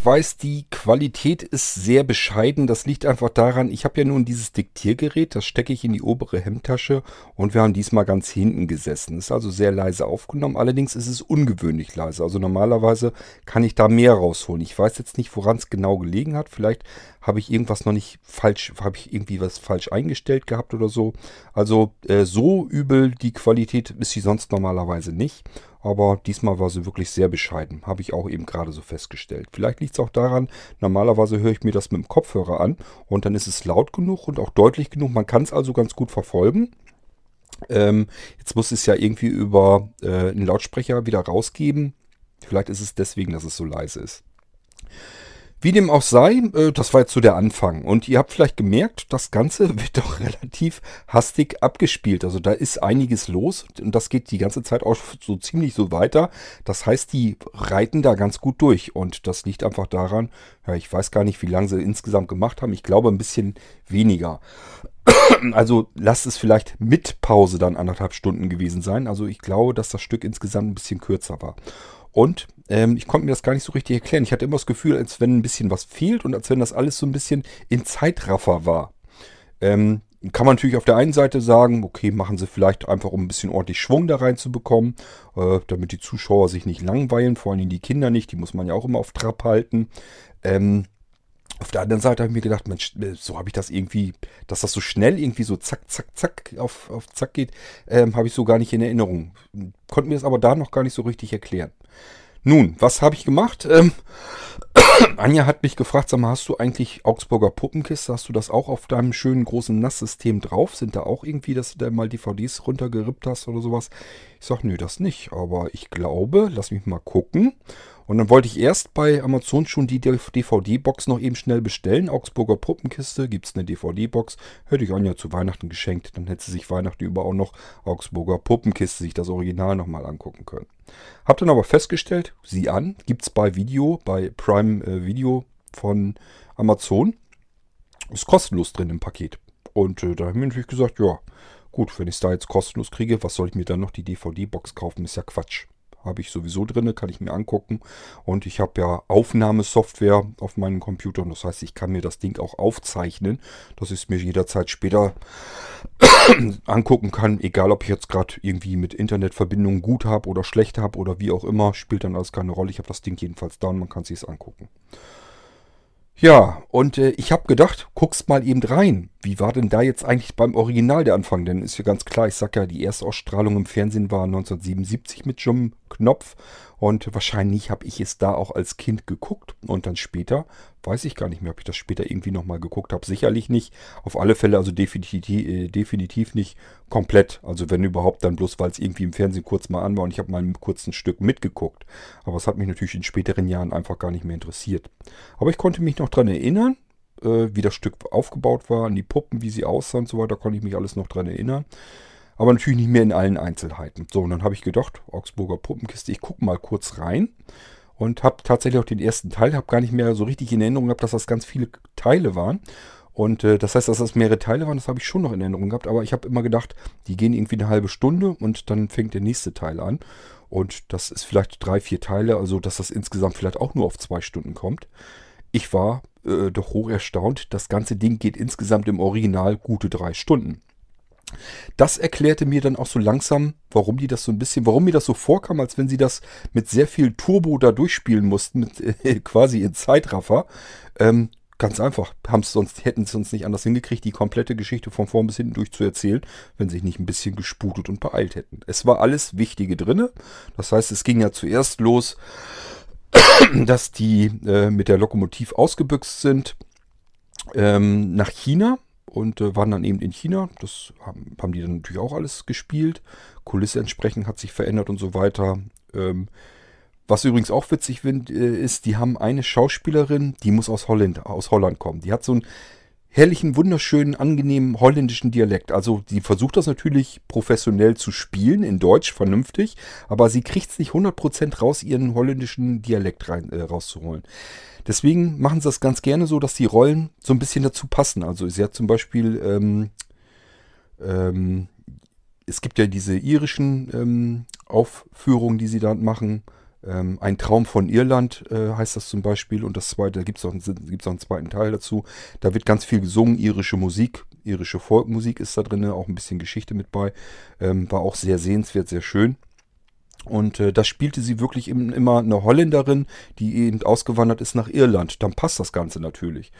Ich weiß, die Qualität ist sehr bescheiden. Das liegt einfach daran, ich habe ja nun dieses Diktiergerät, das stecke ich in die obere Hemdtasche und wir haben diesmal ganz hinten gesessen. Ist also sehr leise aufgenommen. Allerdings ist es ungewöhnlich leise. Also normalerweise kann ich da mehr rausholen. Ich weiß jetzt nicht, woran es genau gelegen hat. Vielleicht habe ich irgendwas noch nicht falsch, habe ich irgendwie was falsch eingestellt gehabt oder so. Also äh, so übel die Qualität ist sie sonst normalerweise nicht. Aber diesmal war sie wirklich sehr bescheiden. Habe ich auch eben gerade so festgestellt. Vielleicht liegt es auch daran, normalerweise höre ich mir das mit dem Kopfhörer an und dann ist es laut genug und auch deutlich genug. Man kann es also ganz gut verfolgen. Ähm, jetzt muss es ja irgendwie über äh, einen Lautsprecher wieder rausgeben. Vielleicht ist es deswegen, dass es so leise ist. Wie dem auch sei, äh, das war jetzt so der Anfang. Und ihr habt vielleicht gemerkt, das Ganze [LAUGHS] wird doch relativ hastig abgespielt. Also da ist einiges los und das geht die ganze Zeit auch so ziemlich so weiter. Das heißt, die reiten da ganz gut durch. Und das liegt einfach daran, ja, ich weiß gar nicht, wie lange sie insgesamt gemacht haben. Ich glaube ein bisschen weniger. [CLEARS THROAT] Also lasst es vielleicht mit Pause dann anderthalb Stunden gewesen sein. Also ich glaube, dass das Stück insgesamt ein bisschen kürzer war. Und ähm, ich konnte mir das gar nicht so richtig erklären. Ich hatte immer das Gefühl, als wenn ein bisschen was fehlt und als wenn das alles so ein bisschen in Zeitraffer war. Ähm, kann man natürlich auf der einen Seite sagen, okay, machen sie vielleicht einfach, um ein bisschen ordentlich Schwung da reinzubekommen, äh, damit die Zuschauer sich nicht langweilen, vor allem die Kinder nicht, die muss man ja auch immer auf Trab halten. Ähm, auf der anderen Seite habe ich mir gedacht, Mensch, äh, so habe ich das irgendwie, dass das so schnell irgendwie so zack, zack, zack auf, auf zack geht, ähm, habe ich so gar nicht in Erinnerung. Konnte mir das aber da noch gar nicht so richtig erklären. Nun, was habe ich gemacht? Ähm, Anja hat mich gefragt, sag mal, hast du eigentlich Augsburger Puppenkiste? Hast du das auch auf deinem schönen großen Nasssystem drauf? Sind da auch irgendwie, dass du da mal DVDs runtergerippt hast oder sowas? Ich sag, nö, das nicht. Aber ich glaube, lass mich mal gucken. Und dann wollte ich erst bei Amazon schon die DVD-Box noch eben schnell bestellen. Augsburger Puppenkiste, gibt es eine DVD-Box. Hätte ich Anja zu Weihnachten geschenkt. Dann hätte sie sich Weihnachten über auch noch Augsburger Puppenkiste, sich das Original nochmal angucken können. Hab dann aber festgestellt, sieh an, gibt es bei Video, bei Prime äh, Video von Amazon. Ist kostenlos drin im Paket. Und äh, da haben wir natürlich gesagt, ja, gut, wenn ich es da jetzt kostenlos kriege, was soll ich mir dann noch die DVD-Box kaufen? Ist ja Quatsch habe ich sowieso drin, kann ich mir angucken. Und ich habe ja Aufnahmesoftware auf meinem Computer. Und das heißt, ich kann mir das Ding auch aufzeichnen, dass ich es mir jederzeit später [COUGHS] angucken kann. Egal, ob ich jetzt gerade irgendwie mit Internetverbindung gut habe oder schlecht habe oder wie auch immer, spielt dann alles keine Rolle. Ich habe das Ding jedenfalls da und man kann sich es angucken. Ja, und äh, ich habe gedacht, guckst mal eben rein. Wie war denn da jetzt eigentlich beim Original der Anfang? Denn ist ja ganz klar, ich sag ja, die erste Ausstrahlung im Fernsehen war 1977 mit Jim Knopf und wahrscheinlich habe ich es da auch als Kind geguckt und dann später, weiß ich gar nicht mehr, ob ich das später irgendwie nochmal geguckt habe. Sicherlich nicht. Auf alle Fälle also definitiv, äh, definitiv nicht komplett. Also wenn überhaupt, dann bloß, weil es irgendwie im Fernsehen kurz mal an war und ich habe mal ein kurzes Stück mitgeguckt. Aber es hat mich natürlich in späteren Jahren einfach gar nicht mehr interessiert. Aber ich konnte mich noch dran erinnern, äh, wie das Stück aufgebaut war, an die Puppen, wie sie aussahen und so weiter, konnte ich mich alles noch dran erinnern. Aber natürlich nicht mehr in allen Einzelheiten. So, und dann habe ich gedacht, Augsburger Puppenkiste, ich gucke mal kurz rein. Und habe tatsächlich auch den ersten Teil, habe gar nicht mehr so richtig in Erinnerung gehabt, dass das ganz viele Teile waren. Und äh, das heißt, dass das mehrere Teile waren, das habe ich schon noch in Erinnerung gehabt. Aber ich habe immer gedacht, die gehen irgendwie eine halbe Stunde und dann fängt der nächste Teil an. Und das ist vielleicht drei, vier Teile, also dass das insgesamt vielleicht auch nur auf zwei Stunden kommt. Ich war äh, doch hoch erstaunt. Das ganze Ding geht insgesamt im Original gute drei Stunden. Das erklärte mir dann auch so langsam, warum die das so ein bisschen, warum mir das so vorkam, als wenn sie das mit sehr viel Turbo da durchspielen mussten, mit, äh, [LAUGHS] quasi in Zeitraffer. Ähm, ganz einfach, haben's sonst, hätten sie uns nicht anders hingekriegt, die komplette Geschichte von vorn bis hinten durchzuerzählen, wenn sie sich nicht ein bisschen gesputet und beeilt hätten. Es war alles Wichtige drinne. Das heißt, es ging ja zuerst los, [CLEARS THROAT] dass die äh, mit der Lokomotiv ausgebüxt sind ähm, nach China und äh, waren dann eben in China. Das haben, haben, die dann natürlich auch alles gespielt. Kulisse entsprechend hat sich verändert und so weiter. Ähm, was übrigens auch witzig find, äh, ist, die haben eine Schauspielerin, die muss aus Holland, aus Holland kommen. Die hat so ein herrlichen, wunderschönen, angenehmen holländischen Dialekt. Also sie versucht das natürlich professionell zu spielen, in Deutsch vernünftig, aber sie kriegt es nicht 100% raus, ihren holländischen Dialekt rein, äh, rauszuholen. Deswegen machen sie das ganz gerne so, dass die Rollen so ein bisschen dazu passen. Also sie hat zum Beispiel, ähm, ähm, es gibt ja diese irischen ähm, Aufführungen, die sie da machen. Ähm, ein Traum von Irland äh, heißt das zum Beispiel. Und das zweite, da gibt es auch, gibt's auch einen zweiten Teil dazu. Da wird ganz viel gesungen, irische Musik, irische Folkmusik ist da drin, auch ein bisschen Geschichte mit bei. Ähm, war auch sehr sehenswert, sehr schön. Und äh, da spielte sie wirklich im, immer eine Holländerin, die eben ausgewandert ist nach Irland. Dann passt das Ganze natürlich.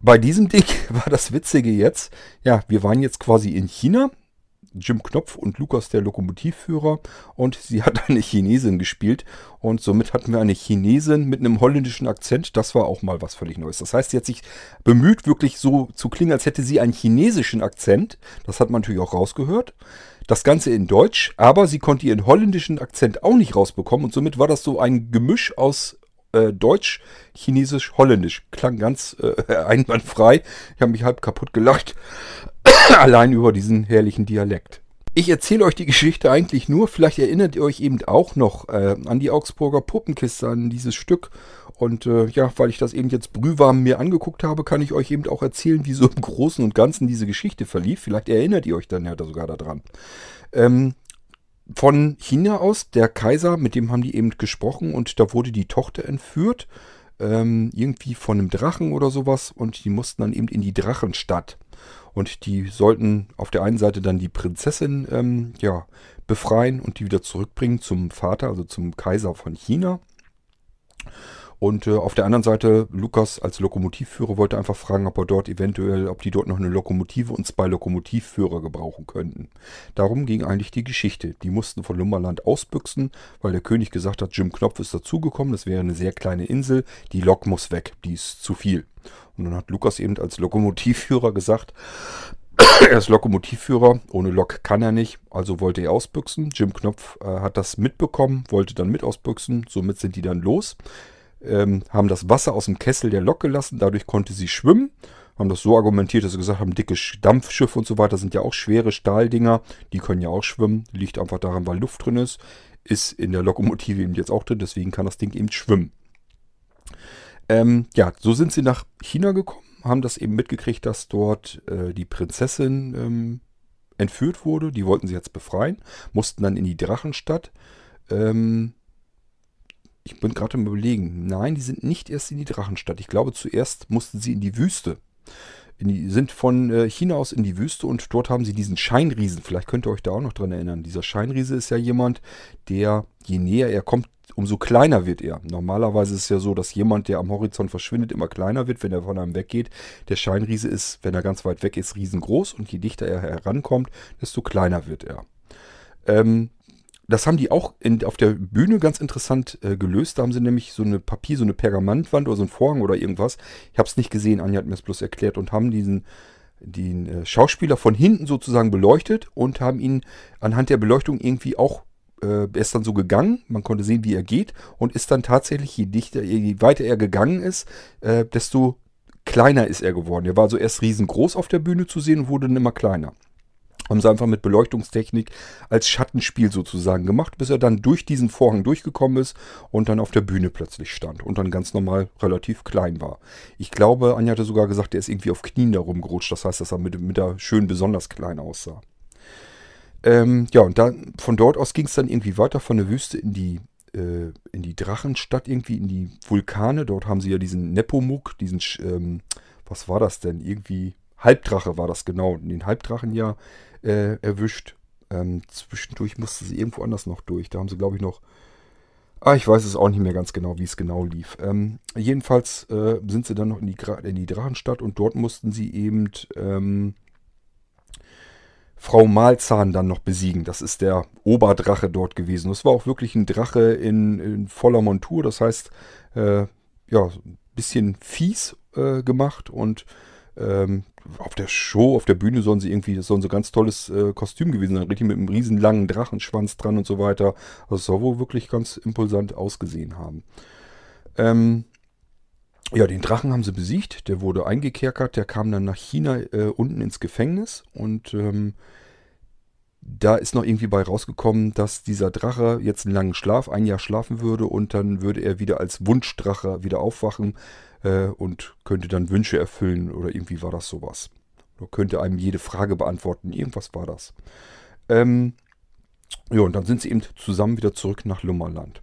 Bei diesem Ding [LAUGHS] war das Witzige jetzt, ja, wir waren jetzt quasi in China Jim Knopf und Lukas der Lokomotivführer und sie [LAUGHS] hat eine Chinesin gespielt und somit hatten wir eine Chinesin mit einem holländischen Akzent. Das war auch mal was völlig Neues. Das heißt, sie hat sich bemüht, wirklich so zu klingen, als hätte sie einen chinesischen Akzent. Das hat man natürlich auch rausgehört. Das Ganze in Deutsch, aber sie konnte ihren holländischen Akzent auch nicht rausbekommen und somit war das so ein Gemisch aus äh, Deutsch, Chinesisch, Holländisch. Klang ganz äh, [LAUGHS] einwandfrei. Ich habe mich halb kaputt gelacht. [COUGHS] Allein über diesen herrlichen Dialekt. Ich erzähle euch die Geschichte eigentlich nur, vielleicht erinnert ihr euch eben auch noch äh, an die Augsburger Puppenkiste, an dieses Stück. Und äh, ja, weil ich das eben jetzt brühwarm mir angeguckt habe, kann ich euch eben auch erzählen, wie so im Großen und Ganzen diese Geschichte verlief. Vielleicht erinnert ihr euch dann ja sogar daran. Ähm, von China aus, der Kaiser, mit dem haben die eben gesprochen und da wurde die Tochter entführt. Ähm, irgendwie von einem Drachen oder sowas und die mussten dann eben in die Drachenstadt. Und die sollten auf der einen Seite dann die Prinzessin ähm, ja, befreien und die wieder zurückbringen zum Vater, also zum Kaiser von China. Und äh, auf der anderen Seite, Lukas als Lokomotivführer wollte einfach fragen, ob er dort eventuell, ob die dort noch eine Lokomotive und zwei Lokomotivführer gebrauchen könnten. Darum ging eigentlich die Geschichte. Die mussten von Lummerland ausbüchsen, weil der König gesagt hat, Jim Knopf ist dazugekommen, das wäre eine sehr kleine Insel, die Lok muss weg, die ist zu viel. Und dann hat Lukas eben als Lokomotivführer gesagt, [CLEARS THROAT] er ist Lokomotivführer, ohne Lok kann er nicht, also wollte er ausbüchsen. Jim Knopf äh, hat das mitbekommen, wollte dann mit ausbüchsen, somit sind die dann los, ähm, haben das Wasser aus dem Kessel der Lok gelassen, dadurch konnte sie schwimmen, haben das so argumentiert, dass sie gesagt haben, dicke Dampfschiffe und so weiter sind ja auch schwere Stahldinger, die können ja auch schwimmen, liegt einfach daran, weil Luft drin ist, ist in der Lokomotive eben jetzt auch drin, deswegen kann das Ding eben schwimmen. Ähm, ja, so sind sie nach China gekommen, haben das eben mitgekriegt, dass dort äh, die Prinzessin ähm, entführt wurde. Die wollten sie jetzt befreien, mussten dann in die Drachenstadt. Ähm, ich bin gerade im Überlegen. Nein, die sind nicht erst in die Drachenstadt. Ich glaube, zuerst mussten sie in die Wüste. In die, sind von äh, China aus in die Wüste und dort haben sie diesen Scheinriesen. Vielleicht könnt ihr euch da auch noch dran erinnern. Dieser Scheinriese ist ja jemand, der, je näher er kommt umso kleiner wird er. Normalerweise ist es ja so, dass jemand, der am Horizont verschwindet, immer kleiner wird, wenn er von einem weggeht. Der Scheinriese ist, wenn er ganz weit weg ist, riesengroß und je dichter er herankommt, desto kleiner wird er. Ähm, das haben die auch in, auf der Bühne ganz interessant äh, gelöst. Da haben sie nämlich so eine Papier, so eine Pergamentwand oder so ein Vorhang oder irgendwas. Ich habe es nicht gesehen, Anja hat mir es bloß erklärt und haben diesen den äh, Schauspieler von hinten sozusagen beleuchtet und haben ihn anhand der Beleuchtung irgendwie auch äh, ist dann so gegangen, man konnte sehen, wie er geht und ist dann tatsächlich, je dichter, je weiter er gegangen ist, äh, desto kleiner ist er geworden. Er war so erst riesengroß auf der Bühne zu sehen und wurde dann immer kleiner. Haben sie einfach mit Beleuchtungstechnik als Schattenspiel sozusagen gemacht, bis er dann durch diesen Vorhang durchgekommen ist und dann auf der Bühne plötzlich stand und dann ganz normal relativ klein war. Ich glaube, Anja hatte sogar gesagt, er ist irgendwie auf Knien da rumgerutscht. Das heißt, dass er mit, mit der schön besonders klein aussah. Ähm, ja, und dann von dort aus ging es dann irgendwie weiter von der Wüste in die, äh, in die Drachenstadt, irgendwie in die Vulkane. Dort haben sie ja diesen Nepomuk, diesen, ähm, was war das denn? Irgendwie Halbdrache war das genau, den Halbdrachen ja äh, erwischt. Ähm, zwischendurch musste sie irgendwo anders noch durch. Da haben sie, glaube ich, noch. Ah, ich weiß es auch nicht mehr ganz genau, wie es genau lief. Ähm, jedenfalls äh, sind sie dann noch in die, in die Drachenstadt und dort mussten sie eben ähm, Frau Malzahn dann noch besiegen. Das ist der Oberdrache dort gewesen. Das war auch wirklich ein Drache in, in voller Montur. Das heißt, äh, ja, ein bisschen fies äh, gemacht und ähm, auf der Show, auf der Bühne sollen sie irgendwie, das soll so ganz tolles äh, Kostüm gewesen sein, richtig mit einem riesen langen Drachenschwanz dran und so weiter. Also es soll wohl wirklich ganz impulsant ausgesehen haben. Ähm, ja, den Drachen haben sie besiegt. Der wurde eingekerkert. Der kam dann nach China äh, unten ins Gefängnis. Und ähm, da ist noch irgendwie bei rausgekommen, dass dieser Drache jetzt einen langen Schlaf, ein Jahr schlafen würde. Und dann würde er wieder als Wunschdrache wieder aufwachen äh, und könnte dann Wünsche erfüllen. Oder irgendwie war das sowas. Oder könnte einem jede Frage beantworten. Irgendwas war das. Ähm, ja, und dann sind sie eben zusammen wieder zurück nach Lummerland.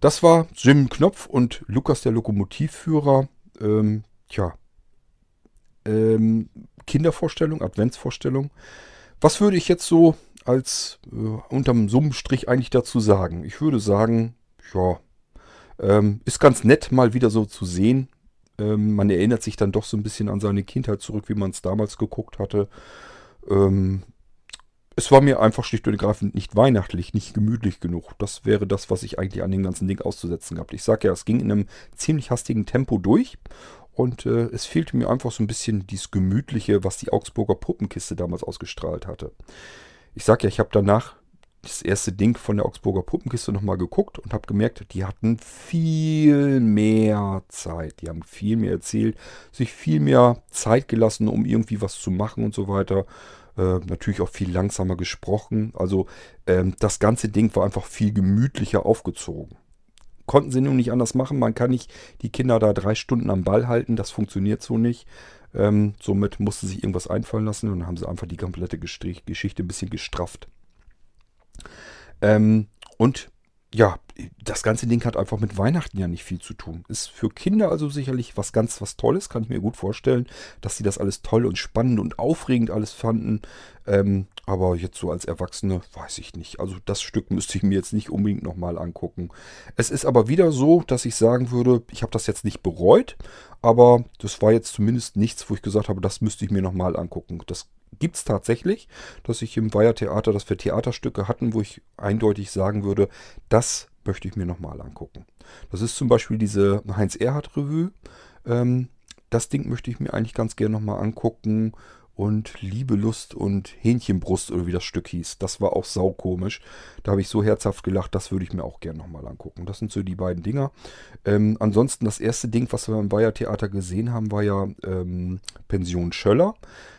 Das war Jim Knopf und Lukas der Lokomotivführer. Ähm, tja, ähm, Kindervorstellung, Adventsvorstellung. Was würde ich jetzt so als äh, unterm Summenstrich eigentlich dazu sagen? Ich würde sagen, ja, ähm, ist ganz nett mal wieder so zu sehen. Ähm, man erinnert sich dann doch so ein bisschen an seine Kindheit zurück, wie man es damals geguckt hatte. Ähm, es war mir einfach schlicht und ergreifend nicht weihnachtlich, nicht gemütlich genug. Das wäre das, was ich eigentlich an dem ganzen Ding auszusetzen gehabt. Ich sage ja, es ging in einem ziemlich hastigen Tempo durch. Und äh, es fehlte mir einfach so ein bisschen dieses Gemütliche, was die Augsburger Puppenkiste damals ausgestrahlt hatte. Ich sage ja, ich habe danach das erste Ding von der Augsburger Puppenkiste nochmal geguckt und habe gemerkt, die hatten viel mehr Zeit. Die haben viel mehr erzählt, sich viel mehr Zeit gelassen, um irgendwie was zu machen und so weiter. Äh, natürlich auch viel langsamer gesprochen. Also ähm, das ganze Ding war einfach viel gemütlicher aufgezogen. Konnten sie nun nicht anders machen. Man kann nicht die Kinder da drei Stunden am Ball halten. Das funktioniert so nicht. Ähm, somit musste sich irgendwas einfallen lassen und haben sie einfach die komplette Geschichte ein bisschen gestrafft. Ähm, und ja, das ganze Ding hat einfach mit Weihnachten ja nicht viel zu tun. Ist für Kinder also sicherlich was ganz was Tolles, kann ich mir gut vorstellen, dass sie das alles toll und spannend und aufregend alles fanden. Ähm, aber jetzt so als Erwachsene weiß ich nicht. Also das Stück müsste ich mir jetzt nicht unbedingt nochmal angucken. Es ist aber wieder so, dass ich sagen würde, ich habe das jetzt nicht bereut, aber das war jetzt zumindest nichts, wo ich gesagt habe, das müsste ich mir nochmal angucken. Das gibt es tatsächlich, dass ich im Weiher-Theater, dass wir Theaterstücke hatten, wo ich eindeutig sagen würde, das möchte ich mir nochmal angucken. Das ist zum Beispiel diese Heinz-Erhardt-Revue. Ähm, das Ding möchte ich mir eigentlich ganz gerne nochmal angucken. Und Liebe, Lust und Hähnchenbrust oder wie das Stück hieß. Das war auch saukomisch. Da habe ich so herzhaft gelacht, das würde ich mir auch gerne nochmal angucken. Das sind so die beiden Dinger. Ähm, ansonsten das erste Ding, was wir im Bayer Theater gesehen haben, war ja ähm, Pension Schöller.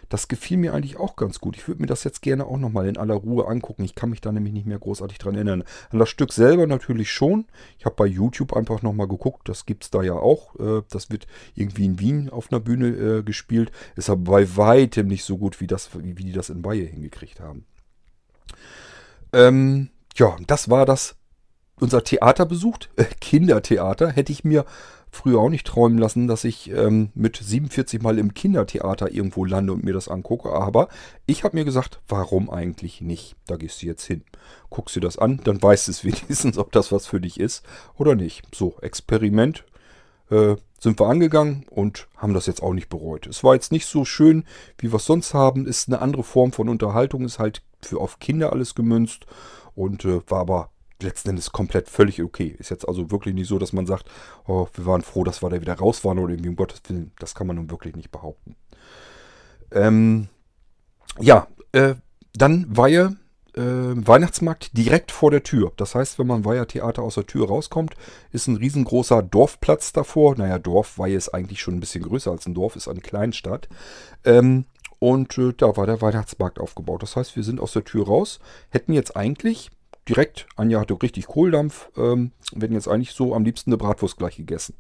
Das gefiel mir eigentlich auch ganz gut. Ich würde mir das jetzt gerne auch nochmal in aller Ruhe angucken. Ich kann mich da nämlich nicht mehr großartig dran erinnern. An das Stück selber natürlich schon. Ich habe bei YouTube einfach nochmal geguckt. Das gibt es da ja auch. Äh, das wird irgendwie in Wien auf einer Bühne äh, gespielt. Ist aber bei weitem nicht so gut, wie, das, wie die das in Bayern hingekriegt haben. Ähm, ja, das war das. Unser Theater besucht. Äh, Kindertheater. Hätte ich mir früher auch nicht träumen lassen, dass ich ähm, mit 47 Mal im Kindertheater irgendwo lande und mir das angucke. Aber ich habe mir gesagt, warum eigentlich nicht? Da gehst du jetzt hin. Guckst dir das an, dann weißt du es [LAUGHS] wenigstens, ob das was für dich ist oder nicht. So, Experiment äh, sind wir angegangen und haben das jetzt auch nicht bereut. Es war jetzt nicht so schön, wie wir es sonst haben. Ist eine andere Form von Unterhaltung, ist halt für auf Kinder alles gemünzt und äh, war aber letzten Endes komplett völlig okay. Ist jetzt also wirklich nicht so, dass man sagt, oh, wir waren froh, dass wir da wieder raus waren oder irgendwie um Gottes Willen. Das kann man nun wirklich nicht behaupten. Ähm, ja, äh, dann Weihe, äh, Weihnachtsmarkt direkt vor der Tür. Das heißt, wenn man Weiher Theater aus der Tür rauskommt, ist ein riesengroßer Dorfplatz davor. Naja, Dorf, Weihe ist eigentlich schon ein bisschen größer als ein Dorf, ist eine Kleinstadt. Ähm, und äh, da war der Weihnachtsmarkt aufgebaut. Das heißt, wir sind aus der Tür raus, hätten jetzt eigentlich direkt, Anja hatte richtig Kohldampf, ähm, werden jetzt eigentlich so am liebsten eine Bratwurst gleich gegessen.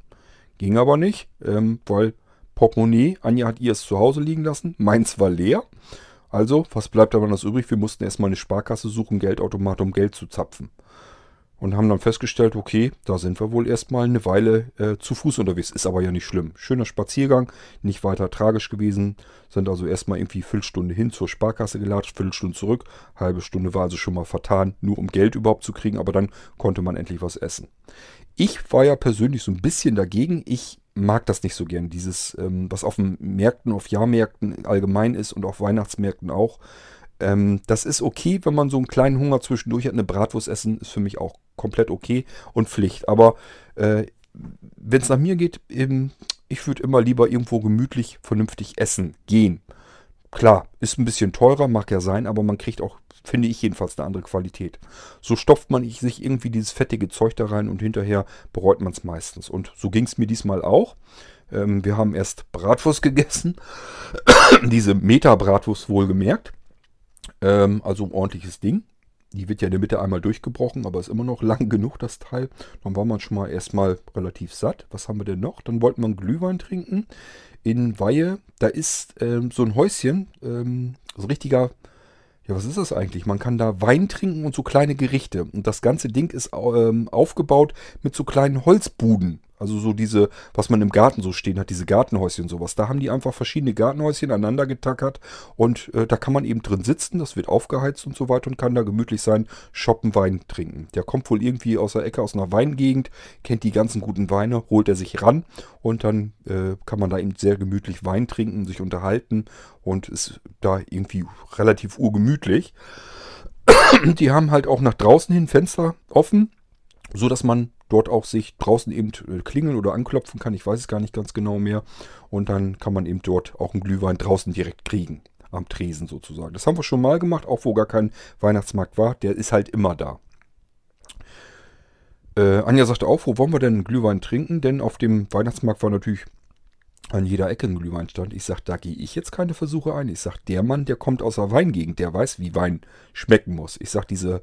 Ging aber nicht, ähm, weil Portemonnaie, Anja hat ihr es zu Hause liegen lassen, meins war leer. Also, was bleibt aber noch übrig? Wir mussten erstmal eine Sparkasse suchen, Geldautomat, um Geld zu zapfen und haben dann festgestellt, okay, da sind wir wohl erstmal eine Weile äh, zu Fuß unterwegs. Ist aber ja nicht schlimm. Schöner Spaziergang, nicht weiter tragisch gewesen. Sind also erstmal irgendwie Viertelstunde hin zur Sparkasse gelatscht, Viertelstunde zurück. Halbe Stunde war also schon mal vertan, nur um Geld überhaupt zu kriegen, aber dann konnte man endlich was essen. Ich war ja persönlich so ein bisschen dagegen. Ich mag das nicht so gern. Dieses, ähm, was auf den Märkten, auf Jahrmärkten allgemein ist und auf Weihnachtsmärkten auch ähm, das ist okay, wenn man so einen kleinen Hunger zwischendurch hat. Eine Bratwurst essen ist für mich auch komplett okay und Pflicht. Aber äh, wenn es nach mir geht, eben, ich würde immer lieber irgendwo gemütlich, vernünftig essen gehen. Klar, ist ein bisschen teurer, mag ja sein, aber man kriegt auch finde ich jedenfalls eine andere Qualität. So stopft man sich irgendwie dieses fettige Zeug da rein und hinterher bereut man es meistens. Und so ging es mir diesmal auch. Ähm, wir haben erst Bratwurst gegessen. [COUGHS] Diese Meta-Bratwurst wohlgemerkt. Ähm, also ein ordentliches Ding. Die wird ja in der Mitte einmal durchgebrochen, aber ist immer noch lang [LAUGHS] genug, das Teil. Dann war man schon mal erstmal relativ satt. Was haben wir denn noch? Dann wollten wir einen Glühwein trinken. In Weihe, da ist ähm, so ein Häuschen, ähm, so ein richtiger, ja, was ist das eigentlich? Man kann da Wein trinken und so kleine Gerichte. Und das ganze Ding ist ähm, aufgebaut mit so kleinen Holzbuden. Also so diese, was man im Garten so stehen hat, diese Gartenhäuschen sowas. Da haben die einfach verschiedene Gartenhäuschen aneinander getackert und äh, da kann man eben drin sitzen, das wird aufgeheizt und so weiter und kann da gemütlich sein, shoppen, Wein trinken. Der kommt wohl irgendwie aus der Ecke, aus einer Weingegend, kennt die ganzen guten Weine, holt er sich ran und dann äh, kann man da eben sehr gemütlich Wein trinken, sich unterhalten und ist da irgendwie relativ urgemütlich. Die haben halt auch nach draußen hin Fenster offen, so dass man dort auch sich draußen eben äh, klingeln oder anklopfen kann. Ich weiß es gar nicht ganz genau mehr. Und dann kann man eben dort auch einen Glühwein draußen direkt kriegen. Am Tresen sozusagen. Das haben wir schon mal gemacht, auch wo gar kein Weihnachtsmarkt war. Der ist halt immer da. Äh, Anja sagte auch, wo wollen wir denn Glühwein trinken? Denn auf dem Weihnachtsmarkt war natürlich an jeder Ecke ein Glühweinstand. Ich sage, da gehe ich jetzt keine Versuche ein. Ich sage, der Mann, der kommt aus der Weingegend, der weiß, wie Wein schmecken muss. Ich sage, diese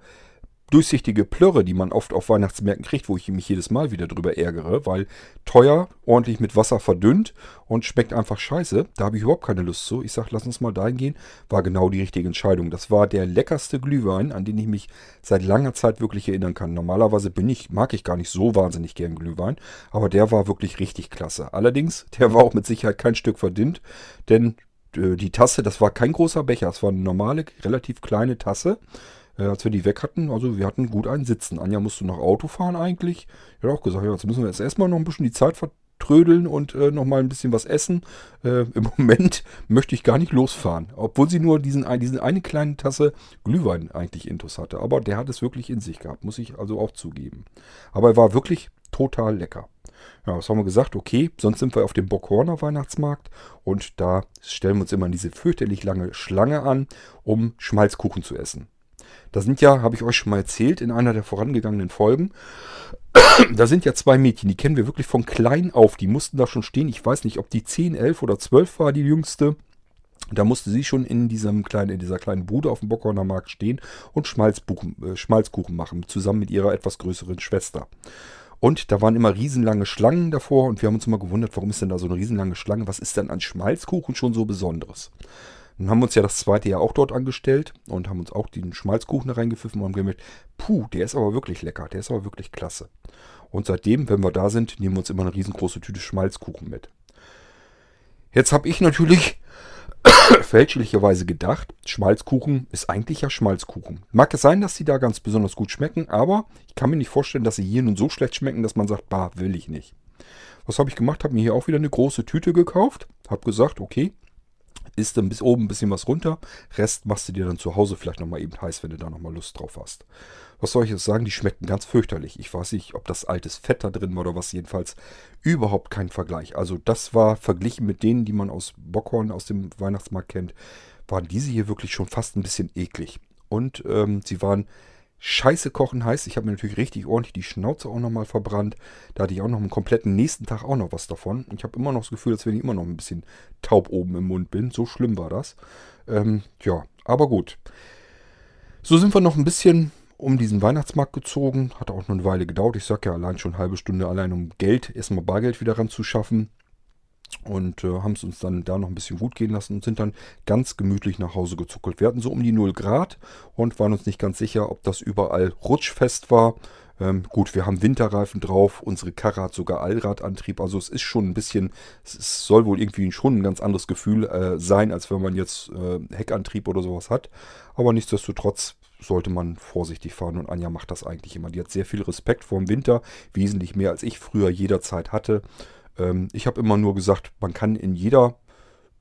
durchsichtige Plörre, die man oft auf Weihnachtsmärkten kriegt, wo ich mich jedes Mal wieder drüber ärgere, weil teuer, ordentlich mit Wasser verdünnt und schmeckt einfach scheiße. Da habe ich überhaupt keine Lust zu. Ich sage, lass uns mal dahin gehen. War genau die richtige Entscheidung. Das war der leckerste Glühwein, an den ich mich seit langer Zeit wirklich erinnern kann. Normalerweise bin ich, mag ich gar nicht so wahnsinnig gern Glühwein, aber der war wirklich richtig klasse. Allerdings, der war auch mit Sicherheit kein Stück verdünnt, denn äh, die Tasse, das war kein großer Becher, es war eine normale, relativ kleine Tasse äh, als wir die weg hatten. Also wir hatten gut einen Sitzen. Anja musste noch Auto fahren eigentlich. Ich hat auch gesagt, ja, jetzt müssen wir jetzt erstmal noch ein bisschen die Zeit vertrödeln und äh, noch mal ein bisschen was essen. Äh, Im [LAUGHS] Moment möchte ich gar nicht losfahren. Obwohl sie nur diesen, diesen eine kleine Tasse Glühwein eigentlich intus hatte. Aber der hat es wirklich in sich gehabt, muss ich also auch zugeben. Aber er war wirklich total lecker. Ja, was haben wir gesagt? Okay, sonst sind wir auf dem Bockhorner Weihnachtsmarkt und da stellen wir uns immer in diese fürchterlich lange Schlange an, um Schmalzkuchen zu essen. Da sind ja, habe ich euch schon mal erzählt, in einer der vorangegangenen Folgen, [CLEARS THROAT] da sind ja zwei Mädchen, die kennen wir wirklich von klein auf. Die mussten da schon stehen. Ich weiß nicht, ob die 10, 11 oder 12 war, die jüngste. Da musste sie schon in, diesem kleinen, in dieser kleinen Bude auf dem Bockhorner Markt stehen und Schmalzkuchen, äh, Schmalzkuchen machen, zusammen mit ihrer etwas größeren Schwester. Und da waren immer riesenlange Schlangen davor und wir haben uns immer gewundert, warum ist denn da so eine riesenlange Schlange? Was ist denn an Schmalzkuchen schon so Besonderes? Dann haben wir uns ja das zweite Jahr auch dort angestellt und haben uns auch den Schmalzkuchen reingepfiffen und haben gemerkt, puh, der ist aber wirklich lecker, der ist aber wirklich klasse. Und seitdem, wenn wir da sind, nehmen wir uns immer eine riesengroße Tüte Schmalzkuchen mit. Jetzt habe ich natürlich [COUGHS] fälschlicherweise gedacht, Schmalzkuchen ist eigentlich ja Schmalzkuchen. Mag es sein, dass sie da ganz besonders gut schmecken, aber ich kann mir nicht vorstellen, dass sie hier nun so schlecht schmecken, dass man sagt, bah, will ich nicht. Was habe ich gemacht? Habe mir hier auch wieder eine große Tüte gekauft. Habe gesagt, okay, isst dann bis oben ein bisschen was runter. Rest machst du dir dann zu Hause vielleicht nochmal eben heiß, wenn du da nochmal Lust drauf hast. Was soll ich jetzt sagen? Die schmecken ganz fürchterlich. Ich weiß nicht, ob das altes Fett da drin war oder was. Jedenfalls überhaupt kein Vergleich. Also das war verglichen mit denen, die man aus Bockhorn, aus dem Weihnachtsmarkt kennt, waren diese hier wirklich schon fast ein bisschen eklig. Und ähm, sie waren Scheiße kochen heißt, ich habe mir natürlich richtig ordentlich die Schnauze auch nochmal verbrannt. Da hatte ich auch noch einen kompletten nächsten Tag auch noch was davon. Ich habe immer noch das Gefühl, als wenn ich immer noch ein bisschen taub oben im Mund bin. So schlimm war das. Ähm, ja, aber gut. So sind wir noch ein bisschen um diesen Weihnachtsmarkt gezogen. Hat auch noch eine Weile gedauert. Ich sage ja allein schon eine halbe Stunde allein um Geld, erstmal Bargeld wieder ranzuschaffen und äh, haben es uns dann da noch ein bisschen gut gehen lassen und sind dann ganz gemütlich nach Hause gezuckelt. Wir hatten so um die 0 Grad und waren uns nicht ganz sicher, ob das überall rutschfest war. Ähm, gut, wir haben Winterreifen drauf, unsere Karre hat sogar Allradantrieb, also es ist schon ein bisschen, es soll wohl irgendwie schon ein ganz anderes Gefühl äh, sein, als wenn man jetzt äh, Heckantrieb oder sowas hat. Aber nichtsdestotrotz sollte man vorsichtig fahren und Anja macht das eigentlich immer. Die hat sehr viel Respekt vor dem Winter, wesentlich mehr als ich früher jederzeit hatte. Ähm, ich habe immer nur gesagt, man kann in jeder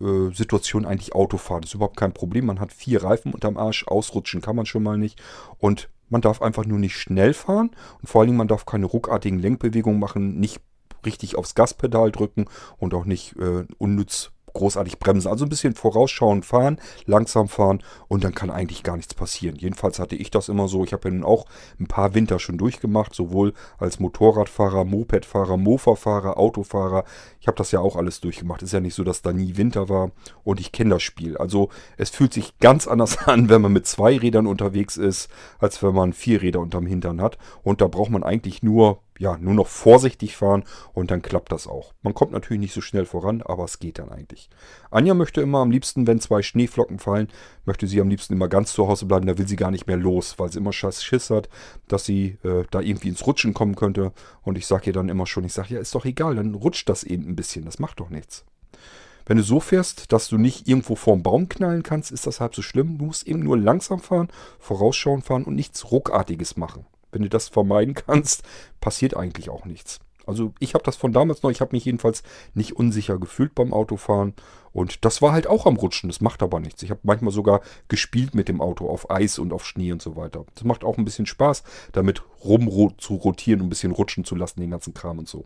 äh, Situation eigentlich Auto fahren. Das ist überhaupt kein Problem. Man hat vier Reifen unterm Arsch, ausrutschen kann man schon mal nicht. Und man darf einfach nur nicht schnell fahren. Und vor allen Dingen, man darf keine ruckartigen Lenkbewegungen machen, nicht richtig aufs Gaspedal drücken und auch nicht äh, unnütz großartig bremsen. Also ein bisschen vorausschauend fahren, langsam fahren und dann kann eigentlich gar nichts passieren. Jedenfalls hatte ich das immer so. Ich habe ja nun auch ein paar Winter schon durchgemacht, sowohl als Motorradfahrer, Mopedfahrer, Mofa-Fahrer, Autofahrer. Ich habe das ja auch alles durchgemacht. Ist ja nicht so, dass da nie Winter war und ich kenne das Spiel. Also es fühlt sich ganz anders [LAUGHS] an, wenn man mit zwei Rädern unterwegs ist, als wenn man vier Räder unterm Hintern hat. Und da braucht man eigentlich nur ja, nur noch vorsichtig fahren und dann klappt das auch. Man kommt natürlich nicht so schnell voran, aber es geht dann eigentlich. Anja möchte immer am liebsten, wenn zwei Schneeflocken fallen, möchte sie am liebsten immer ganz zu Hause bleiben, da will sie gar nicht mehr los, weil sie immer Schiss hat, dass sie äh, da irgendwie ins Rutschen kommen könnte. Und ich sage ihr dann immer schon, ich sage, ja, ist doch egal, dann rutscht das eben ein bisschen, das macht doch nichts. Wenn du so fährst, dass du nicht irgendwo vorm Baum knallen kannst, ist das halb so schlimm. Du musst eben nur langsam fahren, vorausschauen fahren und nichts Ruckartiges machen. Wenn du das vermeiden kannst, passiert eigentlich auch nichts. Also ich habe das von damals noch, ich habe mich jedenfalls nicht unsicher gefühlt beim Autofahren und das war halt auch am Rutschen, das macht aber nichts. Ich habe manchmal sogar gespielt mit dem Auto auf Eis und auf Schnee und so weiter. Das macht auch ein bisschen Spaß, damit rum zu rotieren und ein bisschen rutschen zu lassen, den ganzen Kram und so.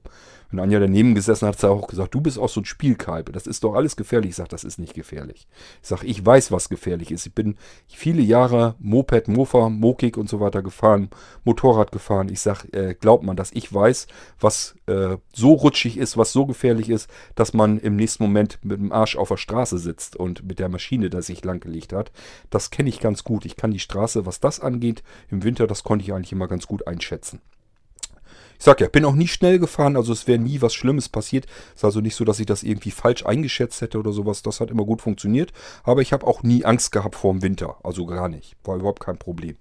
Wenn Anja daneben gesessen hat, hat sie auch gesagt, du bist auch so ein Spielkalb. Das ist doch alles gefährlich. Ich sage, das ist nicht gefährlich. Ich sage, ich weiß, was gefährlich ist. Ich bin viele Jahre Moped, Mofa, Mokik und so weiter gefahren, Motorrad gefahren. Ich sage, äh, glaubt man, dass ich weiß, was äh, so rutschig ist, was so gefährlich ist, dass man im nächsten Moment mit dem Arsch auf der Straße sitzt und mit der Maschine, die sich langgelegt hat. Das kenne ich ganz gut. Ich kann die Straße, was das angeht, im Winter, das konnte ich eigentlich immer ganz gut einschätzen. Ich sag ja, bin auch nie schnell gefahren, also es wäre nie was Schlimmes passiert. Es ist also nicht so, dass ich das irgendwie falsch eingeschätzt hätte oder sowas. Das hat immer gut funktioniert. Aber ich habe auch nie Angst gehabt vor dem Winter. Also gar nicht. War überhaupt kein Problem.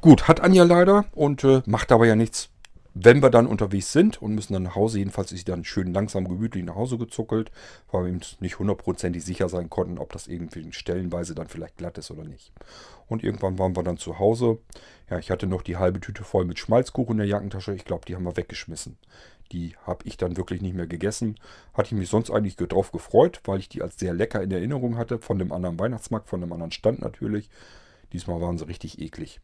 Gut, hat Anja leider und äh, macht aber ja nichts. Wenn wir dann unterwegs sind und müssen dann nach Hause, jedenfalls ist sie dann schön langsam gemütlich nach Hause gezuckelt, weil wir eben nicht hundertprozentig sicher sein konnten, ob das irgendwie stellenweise dann vielleicht glatt ist oder nicht. Und irgendwann waren wir dann zu Hause. Ja, ich hatte noch die halbe Tüte voll mit Schmalzkuchen in der Jackentasche. Ich glaube, die haben wir weggeschmissen. Die habe ich dann wirklich nicht mehr gegessen. Hatte ich mich sonst eigentlich drauf gefreut, weil ich die als sehr lecker in Erinnerung hatte. Von dem anderen Weihnachtsmarkt, von dem anderen Stand natürlich. Diesmal waren sie richtig eklig.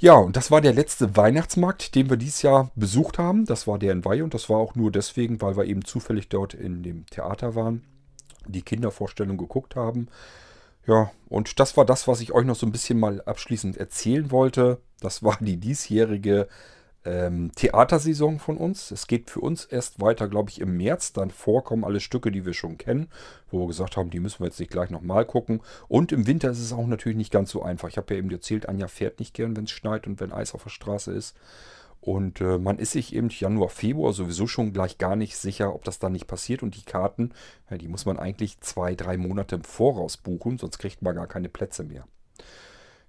Ja, und das war der letzte Weihnachtsmarkt, den wir dieses Jahr besucht haben. Das war der in Weihe und das war auch nur deswegen, weil wir eben zufällig dort in dem Theater waren, die Kindervorstellung geguckt haben. Ja, und das war das, was ich euch noch so ein bisschen mal abschließend erzählen wollte. Das war die diesjährige ähm, Theatersaison von uns. Es geht für uns erst weiter, glaube ich, im März. Dann vorkommen alle Stücke, die wir schon kennen, wo wir gesagt haben, die müssen wir jetzt nicht gleich nochmal gucken. Und im Winter ist es auch natürlich nicht ganz so einfach. Ich habe ja eben erzählt, Anja fährt nicht gern, wenn es schneit und wenn Eis auf der Straße ist. Und äh, man ist sich eben Januar, Februar sowieso schon gleich gar nicht sicher, ob das dann nicht passiert. Und die Karten, ja, die muss man eigentlich zwei, drei Monate im Voraus buchen, sonst kriegt man gar keine Plätze mehr.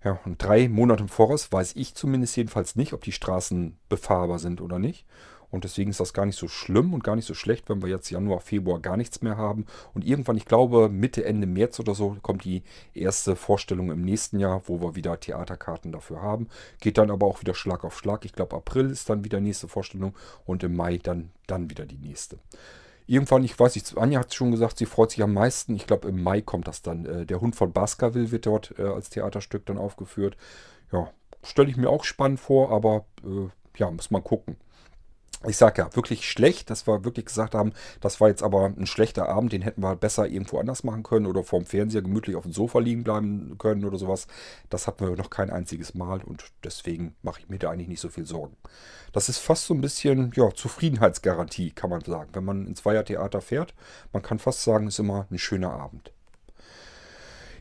Ja, und drei Monate im Voraus weiß ich zumindest jedenfalls nicht, ob die Straßen befahrbar sind oder nicht. Und deswegen ist das gar nicht so schlimm und gar nicht so schlecht, wenn wir jetzt Januar, Februar gar nichts mehr haben. Und irgendwann, ich glaube, Mitte, Ende März oder so, kommt die erste Vorstellung im nächsten Jahr, wo wir wieder Theaterkarten dafür haben. Geht dann aber auch wieder Schlag auf Schlag. Ich glaube, April ist dann wieder nächste Vorstellung und im Mai dann, dann wieder die nächste irgendwann, ich weiß nicht, Anja hat schon gesagt, sie freut sich am meisten. Ich glaube, im Mai kommt das dann. Äh, der Hund von Baskerville wird dort äh, als Theaterstück dann aufgeführt. Ja, stelle ich mir auch spannend vor, aber äh, ja, muss man gucken ich sage ja, wirklich schlecht, dass wir wirklich gesagt haben, das war jetzt aber ein schlechter Abend, den hätten wir besser irgendwo anders machen können oder vorm Fernseher gemütlich auf dem Sofa liegen bleiben können oder sowas. Das hatten wir noch kein einziges Mal und deswegen mache ich mir da eigentlich nicht so viel Sorgen. Das ist fast so ein bisschen, ja, Zufriedenheitsgarantie, kann man sagen. Wenn man ins Weihertheater fährt, man kann fast sagen, ist immer ein schöner Abend.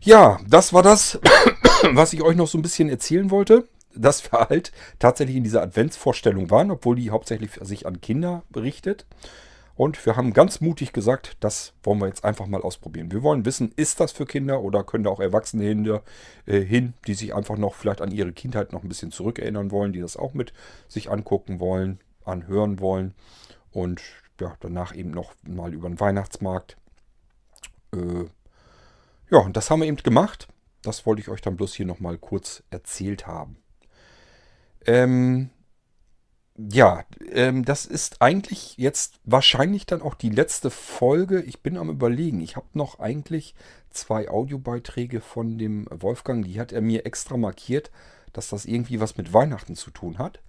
Ja, das war das, [COUGHS] was ich euch noch so ein bisschen erzählen wollte dass wir halt tatsächlich in dieser Adventsvorstellung waren, obwohl die hauptsächlich sich an Kinder berichtet. Und wir haben ganz mutig gesagt, das wollen wir jetzt einfach mal ausprobieren. Wir wollen wissen, ist das für Kinder oder können da auch Erwachsene hin, äh, hin, die sich einfach noch vielleicht an ihre Kindheit noch ein bisschen zurückerinnern wollen, die das auch mit sich angucken wollen, anhören wollen. Und ja, danach eben noch mal über den Weihnachtsmarkt. Äh, ja, und das haben wir eben gemacht. Das wollte ich euch dann bloß hier nochmal kurz erzählt haben. Ähm, ja, ähm, das ist eigentlich jetzt wahrscheinlich dann auch die letzte Folge. Ich bin am Überlegen. Ich habe noch eigentlich zwei Audiobeiträge von dem Wolfgang. Die hat er mir extra markiert, dass das irgendwie was mit Weihnachten zu tun hat.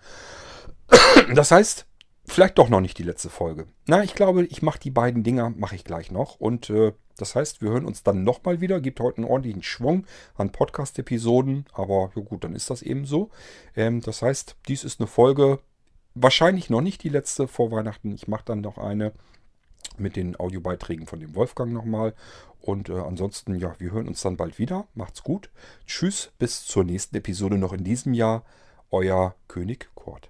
Das heißt, vielleicht doch noch nicht die letzte Folge. Na, ich glaube, ich mache die beiden Dinger, mache ich gleich noch. Und äh, das heißt, wir hören uns dann nochmal wieder. Gibt heute einen ordentlichen Schwung an Podcast-Episoden. Aber ja gut, dann ist das eben so. Ähm, das heißt, dies ist eine Folge, wahrscheinlich noch nicht die letzte vor Weihnachten. Ich mache dann noch eine mit den Audiobeiträgen von dem Wolfgang nochmal. Und äh, ansonsten, ja, wir hören uns dann bald wieder. Macht's gut. Tschüss, bis zur nächsten Episode noch in diesem Jahr. Euer König Kurt.